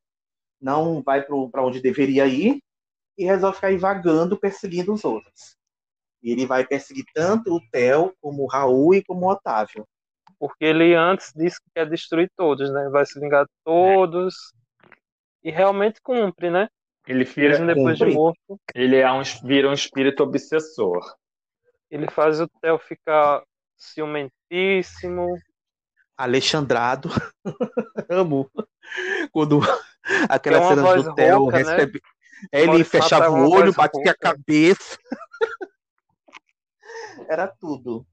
C: não vai para onde deveria ir e resolve ficar vagando, perseguindo os outros. E ele vai perseguir tanto o Theo, como o Raul e como o Otávio.
E: Porque ele antes disse que quer destruir todos, né? Vai se vingar de todos. E realmente cumpre, né?
D: Ele vira,
E: Mesmo depois de
C: cumpre.
E: morto.
D: ele é um, vira um espírito obsessor.
E: Ele faz o Theo ficar ciumentíssimo.
C: Alexandrado. Amo. Quando aquela
E: uma
C: cena do Theo
E: rouca, né?
C: recebe. Ele
E: Maurício
C: fechava
E: é
C: o olho, batia a cabeça. Era tudo.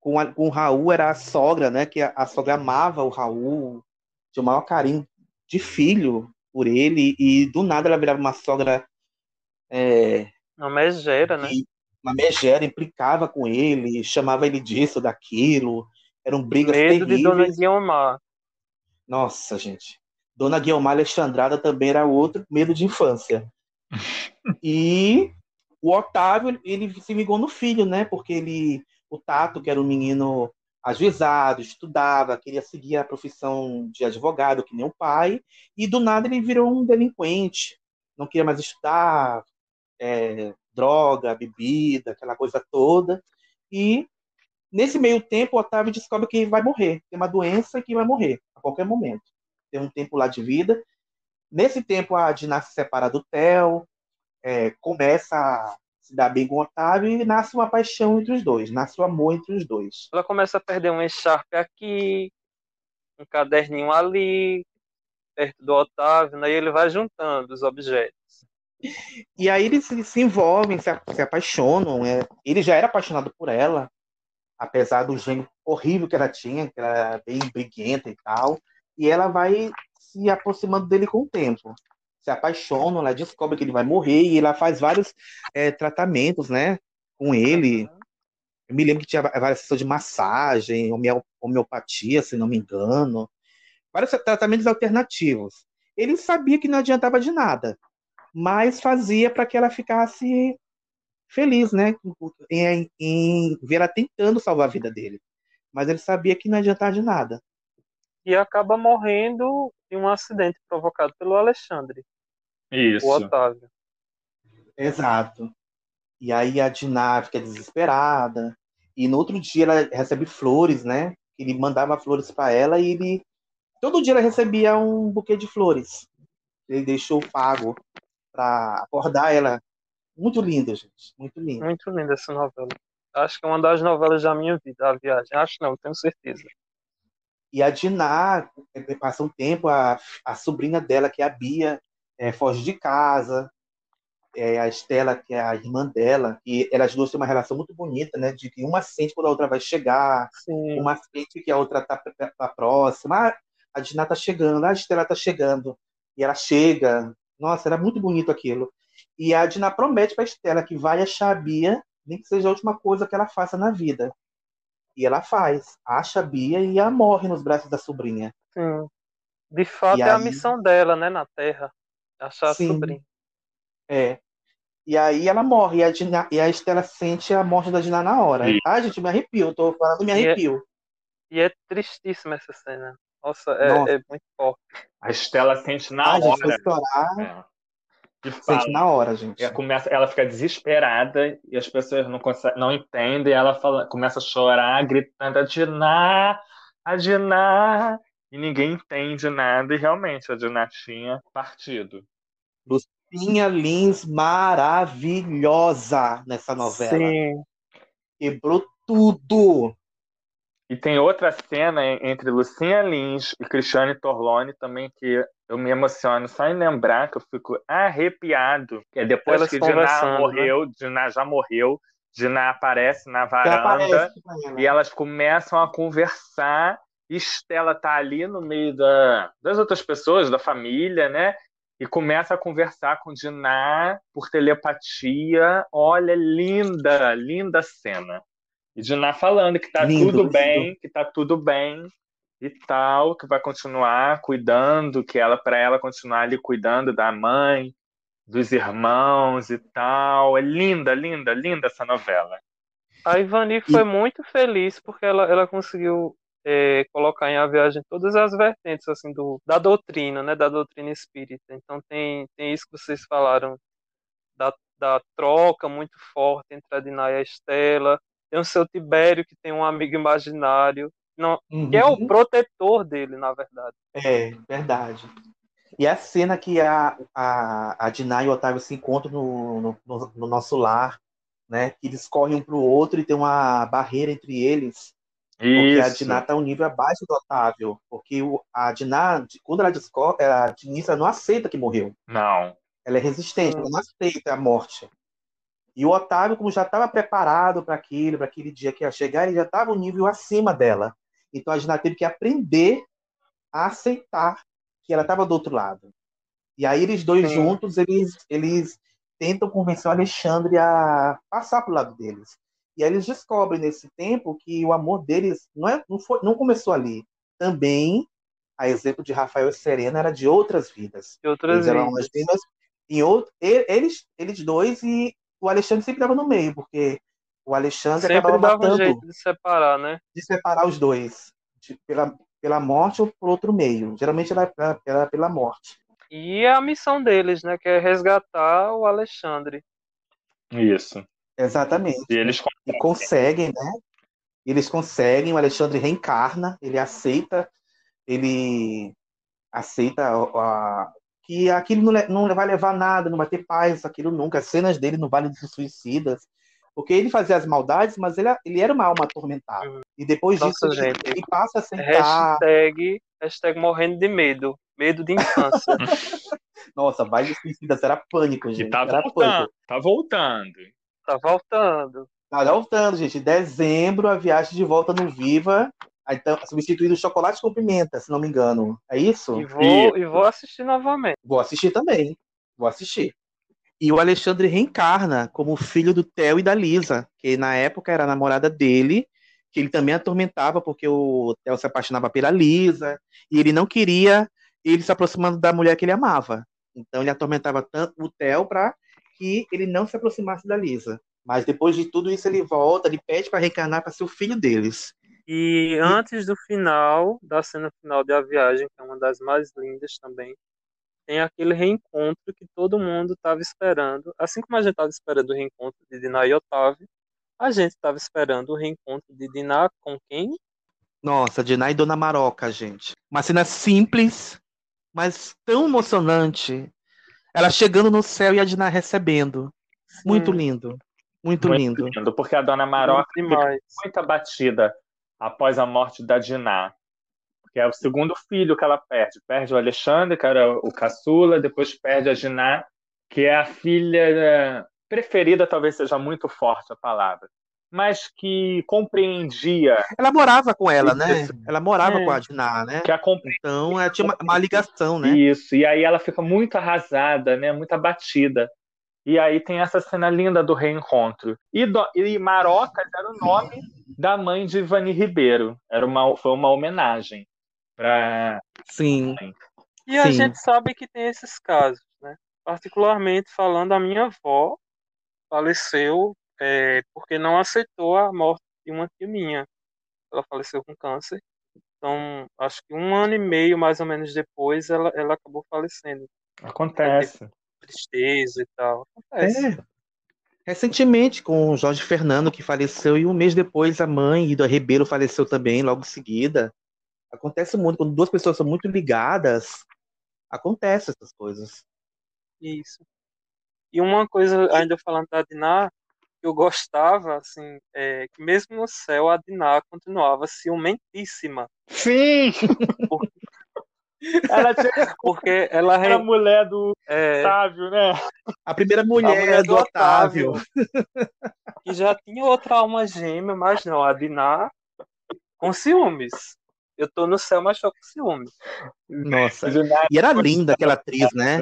C: Com, a- com o Raul era a sogra, né? Que a, a sogra amava o Raul, tinha o maior carinho de filho por ele, e do nada ela virava uma sogra é,
E: Uma megera, né?
C: uma megera, implicava com ele, chamava ele disso, daquilo. Eram brigas
E: Medo de Dona
C: terríveis.
E: Guiomar.
C: Nossa, gente. Dona Guiomar Alexandrada também era outro medo de infância. E o Otávio, ele se ligou no filho, né? Porque ele, o Tato, que era um menino ajuizado, estudava, queria seguir a profissão de advogado, que nem o pai, e do nada ele virou um delinquente. Não queria mais estudar, é, droga, bebida, aquela coisa toda. E nesse meio tempo, o Otávio descobre que vai morrer. Tem uma doença que vai morrer a qualquer momento. Tem um tempo lá de vida. Nesse tempo, a Diná se separa do Theo. é, começa a se dar bem com o Otávio e nasce uma paixão entre os dois, nasce o um amor entre os dois.
E: Ela começa a perder um echarpe aqui, um caderninho ali, perto do Otávio, né? e ele vai juntando os objetos.
C: E aí eles se, envolvem, se, se apaixonam. É, ele já era apaixonado por ela, apesar do gênio horrível que ela tinha, que era bem briguenta e tal. E ela vai se aproximando dele com o tempo. Se apaixona, ela descobre que ele vai morrer e ela faz vários é, tratamentos, né, com ele. Eu me lembro que tinha várias sessões de massagem, homeopatia, se não me engano. Vários tratamentos alternativos. Ele sabia que não adiantava de nada, mas fazia para que ela ficasse feliz, né, em, em ver ela tentando salvar a vida dele. Mas ele sabia que não adiantava de nada
E: e acaba morrendo em um acidente provocado pelo Alexandre.
D: Isso.
E: O Otávio.
C: Exato. E aí a Diná fica desesperada. E no outro dia ela recebe flores, né? Ele mandava flores para ela e ele. Todo dia ela recebia um buquê de flores. Ele deixou pago para acordar ela. Muito linda, gente. Muito linda.
E: Muito linda essa novela. Acho que é uma das novelas da minha vida, a viagem. Acho não, tenho certeza.
C: E a Diná, é, passa um tempo, a, a sobrinha dela, que é a Bia, é, foge de casa. É, a Estela, que é a irmã dela, e elas duas têm uma relação muito bonita, né? De que uma sente quando a outra vai chegar,
E: Sim.
C: uma sente que a outra tá, tá próxima. Ah, a Diná tá chegando, a Estela tá chegando. E ela chega. Nossa, era muito bonito aquilo. E a Diná promete para Estela que vai achar a Bia, nem que seja a última coisa que ela faça na vida. E ela faz, acha a Bia e a morre nos braços da sobrinha.
E: Sim. De fato, e é aí... a missão dela, né, na Terra. Achar
C: Sim.
E: a sobrinha.
C: É. E aí ela morre, e a, Dina, e a Estela sente a morte da Dina na hora. Sim. Ah, gente, me arrepio, tô falando, me arrepio.
E: E é, e é tristíssima essa cena. Nossa, é, Nossa. é muito forte.
D: A Estela sente na
C: ah,
D: hora.
C: Gente, estourar. É. Sente na hora, gente.
D: Ela, começa, ela fica desesperada e as pessoas não, conseguem, não entendem. E ela fala, começa a chorar, gritando: a Diná, a Diná. E ninguém entende nada. E realmente a Diná tinha partido.
C: Lucinha Lins maravilhosa nessa novela.
E: Sim.
C: Quebrou tudo.
D: E tem outra cena entre Lucinha Lins e Cristiane Torlone também que eu me emociono só em lembrar que eu fico arrepiado. É depois Elas que Diná né? morreu, né? Diná já morreu, Diná aparece na varanda aparece, e elas começam a conversar. Estela tá ali no meio da, das outras pessoas, da família, né? E começa a conversar com Diná por telepatia. Olha, linda, linda cena. E Diná falando que tá lindo, tudo bem, lindo. que tá tudo bem e tal, que vai continuar cuidando, que ela para ela continuar ali cuidando da mãe, dos irmãos e tal. É linda, linda, linda essa novela.
E: A Ivani foi e... muito feliz porque ela, ela conseguiu é, colocar em A Viagem todas as vertentes assim do, da doutrina, né, da doutrina espírita. Então tem, tem isso que vocês falaram da, da troca muito forte entre a Diná e a Estela, tem o seu Tibério, que tem um amigo imaginário, não, uhum. que é o uhum. protetor dele, na verdade.
C: É, verdade. E a cena que a, a, a Diná e o Otávio se encontram no, no, no nosso lar, né? Que eles correm um para o outro e tem uma barreira entre eles. Isso. Porque a Diná está um nível abaixo do Otávio. Porque o, a Diná, quando ela descobre, a Dinissa não aceita que morreu.
D: Não.
C: Ela é resistente, hum. ela não aceita a morte. E o Otávio, como já estava preparado para aquilo, para aquele dia que ia chegar, ele já estava um nível acima dela. Então a Gina teve que aprender a aceitar que ela estava do outro lado. E aí eles dois Sim. juntos, eles, eles tentam convencer o Alexandre a passar para o lado deles. E aí eles descobrem nesse tempo que o amor deles não, é, não, foi, não começou ali. Também, a exemplo de Rafael e Serena, era de outras vidas.
E: De outras
C: eles
E: vidas.
C: Em outro, eles, eles dois e o Alexandre sempre estava no meio, porque o Alexandre
E: sempre
C: acabava
E: dava
C: matando,
E: um jeito de separar, né?
C: De separar os dois, de, pela, pela morte ou por outro meio. Geralmente era, era, era pela morte.
E: E a missão deles, né, que é resgatar o Alexandre.
D: Isso.
C: Exatamente.
D: E eles
C: e conseguem, né? Eles conseguem, o Alexandre reencarna, ele aceita, ele aceita a, a que aquilo não, não vai levar nada, não vai ter paz, aquilo nunca. As cenas dele no Vale dos Suicidas, porque ele fazia as maldades, mas ele, ele era uma alma atormentada. E depois
E: Nossa,
C: disso,
E: gente.
C: ele passa a sentar.
E: Hashtag, hashtag morrendo de medo. Medo de infância.
C: Nossa, dos Suicidas era pânico, gente.
D: E tá
C: era
D: voltando,
C: pânico.
D: tá voltando.
E: tá voltando.
C: Tá voltando, gente. Em dezembro, a viagem de volta no Viva. Aí, Então, substituído chocolate com pimenta, se não me engano. É isso?
E: E vou, e vou assistir novamente.
C: Vou assistir também. Vou assistir. E o Alexandre reencarna como filho do Theo e da Lisa, que na época era a namorada dele, que ele também atormentava porque o Theo se apaixonava pela Lisa e ele não queria ele se aproximando da mulher que ele amava. Então ele atormentava tanto o Theo para que ele não se aproximasse da Lisa. Mas depois de tudo isso ele volta, ele pede para reencarnar para ser o filho deles.
E: E antes do final, da cena final de A Viagem, que é uma das mais lindas também, tem aquele reencontro que todo mundo estava esperando. Assim como a gente estava esperando o reencontro de Diná e Otávio, a gente estava esperando o reencontro de Diná com quem?
C: Nossa, Dinah e Dona Maroca, gente. Uma cena simples, mas tão emocionante. Ela chegando no céu e a Dinah recebendo. Muito lindo. Muito, lindo.
D: Porque a dona Maroca
E: Muito
D: muito abatida após a morte da Diná. Porque é o segundo filho que ela perde. Perde o Alexandre, que era o caçula, depois perde a Diná, que é a filha eh, preferida, talvez seja muito forte a palavra, mas que compreendia.
C: Ela morava com ela, né? Ela morava
D: É.
C: com a Dinah, né?
D: Que a compre-
C: Então ela tinha uma, uma ligação, né?
D: Isso, e aí ela fica muito arrasada, né? Muito abatida. E aí tem essa cena linda do reencontro. E, do, e Marocas era o nome da mãe de Ivani Ribeiro. Era uma, foi uma homenagem para
C: Sim.
E: E a
C: Sim.
E: gente sabe que tem esses casos, né? Particularmente falando, a minha avó faleceu é, porque não aceitou a morte de uma tia minha. Ela faleceu com câncer. Então, acho que um ano e meio, mais ou menos depois, ela, ela acabou falecendo.
D: Acontece.
E: Tristeza e tal. Acontece.
C: É. Recentemente, com o Jorge Fernando, que faleceu, e um mês depois a mãe, Ida Ribeiro, faleceu também, logo em seguida. Acontece muito, quando duas pessoas são muito ligadas, acontece essas coisas.
E: Isso. E uma coisa, ainda falando da Diná, que eu gostava, assim, é que mesmo no céu a Diná continuava ciumentíssima.
D: Sim! Ela tinha...
E: Porque ela
D: era a mulher do
E: é,
D: Otávio, né?
C: A primeira
E: a
C: mulher,
E: mulher
C: do Otávio.
E: que já tinha outra alma gêmea, mas não, a Diná com ciúmes. Eu tô no céu, mas tô com ciúmes.
C: Nossa. E era linda aquela atriz, né?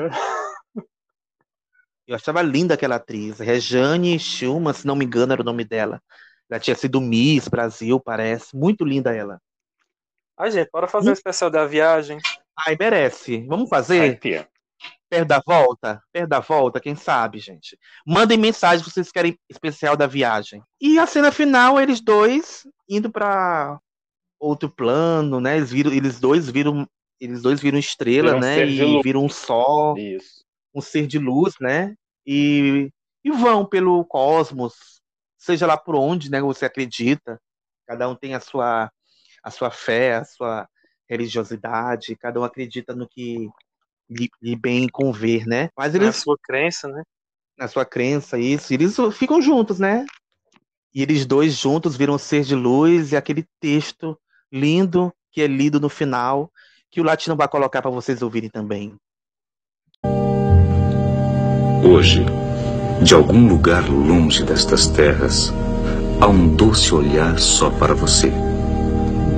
C: Eu achava linda aquela atriz. Rejane Schumann, se não me engano, era o nome dela. Ela tinha sido Miss Brasil, parece. Muito linda ela.
E: Ai, gente, bora fazer o especial da viagem.
C: Ai, merece. Vamos fazer? Perto da volta? Perto da volta, quem sabe, gente? Mandem mensagem se vocês querem especial da viagem. E a cena final, eles dois indo para outro plano, né? Eles, viram, eles dois viram, eles dois viram estrela,
D: Viram um
C: né?
D: de
C: E viram um sol,
D: Isso.
C: um ser de luz, né? E, e vão pelo cosmos, seja lá por onde, né? Você acredita. Cada um tem a sua a sua fé, a sua religiosidade, cada um acredita no que lhe, lhe bem conver, né? Mas
E: Na
C: eles
E: sua crença, né?
C: na sua crença, isso, eles ficam juntos, né? E eles dois juntos viram um ser de luz e aquele texto lindo que é lido no final, que o Latino vai colocar para vocês ouvirem também.
O: Hoje, de algum lugar longe destas terras, há um doce olhar só para você.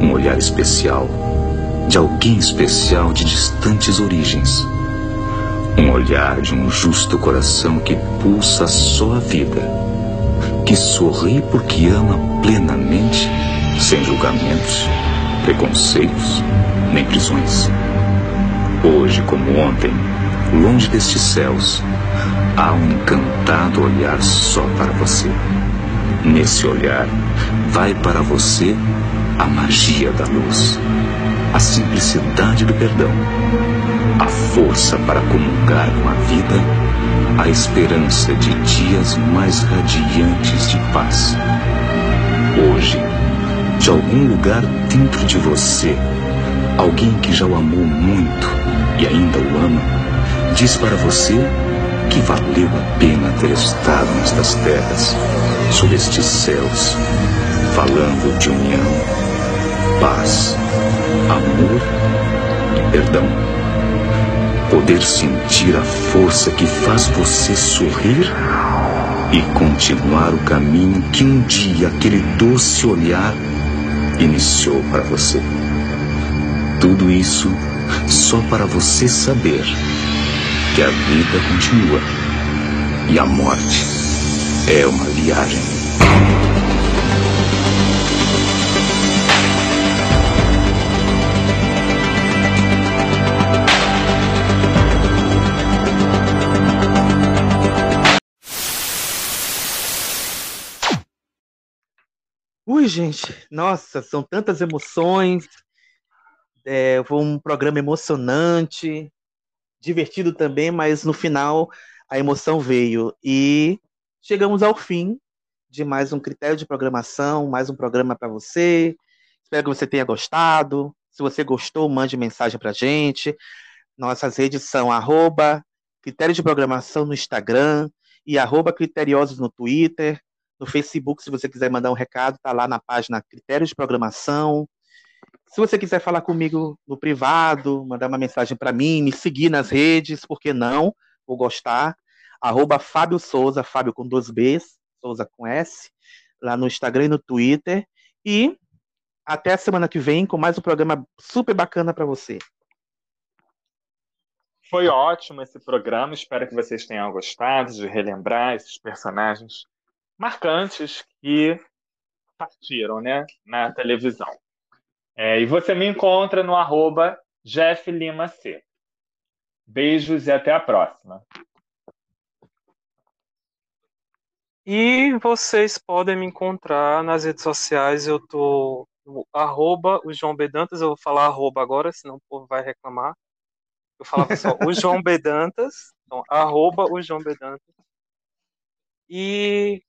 O: Um olhar especial, de alguém especial de distantes origens. Um olhar de um justo coração que pulsa só a vida, que sorri porque ama plenamente, sem julgamentos, preconceitos, nem prisões. Hoje, como ontem, longe destes céus, há um encantado olhar só para você. Nesse olhar, vai para você a magia da luz, a simplicidade do perdão, a força para comungar com a vida, a esperança de dias mais radiantes de paz. Hoje, de algum lugar dentro de você, alguém que já o amou muito e ainda o ama, diz para você que valeu a pena ter estado nestas terras, sob estes céus, falando de união, paz, amor e perdão. Poder sentir a força que faz você sorrir e continuar o caminho que um dia aquele doce olhar iniciou para você. Tudo isso só para você saber que a vida continua e a morte é uma viagem.
C: Ui, gente, nossa, são tantas emoções. É, foi um programa emocionante, divertido também, mas no final a emoção veio. E chegamos ao fim de mais um critério de programação, mais um programa para você. Espero que você tenha gostado. Se você gostou, mande mensagem para gente. Nossas redes são arroba critério de programação no Instagram e arroba criteriosos no Twitter. No Facebook, se você quiser mandar um recado, tá lá na página Critérios de Programação. Se você quiser falar comigo no privado, mandar uma mensagem para mim, me seguir nas redes, por que não? Vou gostar. Arroba Fábio Souza, Fábio com dois Bs, Souza com S, lá no Instagram e no Twitter. E até a semana que vem com mais um programa super bacana para você.
D: Foi ótimo esse programa, espero que vocês tenham gostado de relembrar esses personagens marcantes que partiram né, na televisão. É, e você me encontra no arroba Jeff Lima C. Beijos e até a próxima.
E: E vocês podem me encontrar nas redes sociais. Eu tô no arroba o João Bedantas. Eu vou falar arroba agora, senão o povo vai reclamar. Eu falava só o João Bedantas. Então, arroba o João Bedantas. E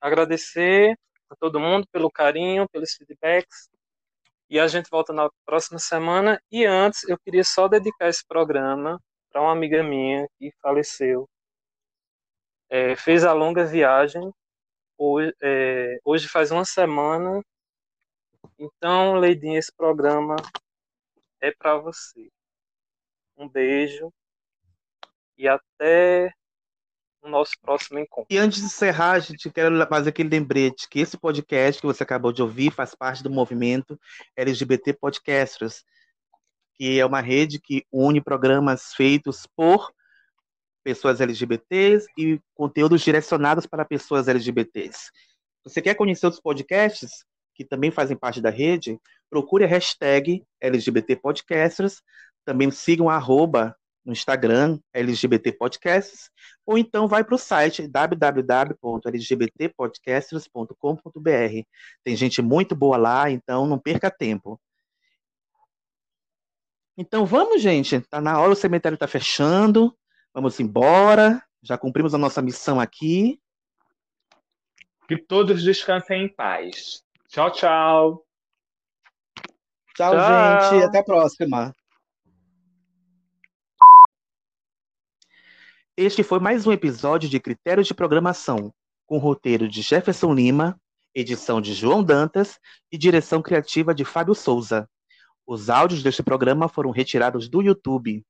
E: agradecer a todo mundo pelo carinho, pelos feedbacks. E a gente volta na próxima semana. E antes, eu queria só dedicar esse programa para uma amiga minha que faleceu. É, fez a longa viagem. Hoje, é, hoje faz uma semana. Então, Leidinha, esse programa é para você. Um beijo e até no nosso próximo encontro.
C: E antes de encerrar, a gente quero fazer aquele lembrete que esse podcast que você acabou de ouvir faz parte do movimento LGBT Podcasters, que é uma rede que une programas feitos por pessoas LGBTs e conteúdos direcionados para pessoas LGBTs. Você quer conhecer outros podcasts que também fazem parte da rede? Procure a hashtag LGBT Podcasters, também sigam a arroba no Instagram, LGBT Podcasts, ou então vai para o site www.lgbtpodcasters.com.br. Tem gente muito boa lá, então não perca tempo. Então vamos, gente. Tá na hora, o cemitério está fechando. Vamos embora. Já cumprimos a nossa missão aqui.
D: Que todos descansem em paz. Tchau, tchau.
C: Tchau, tchau. gente. Até a próxima. Este foi mais um episódio de Critérios de Programação, com roteiro de Jefferson Lima, edição de João Dantas e direção criativa de Fábio Souza. Os áudios deste programa foram retirados do YouTube.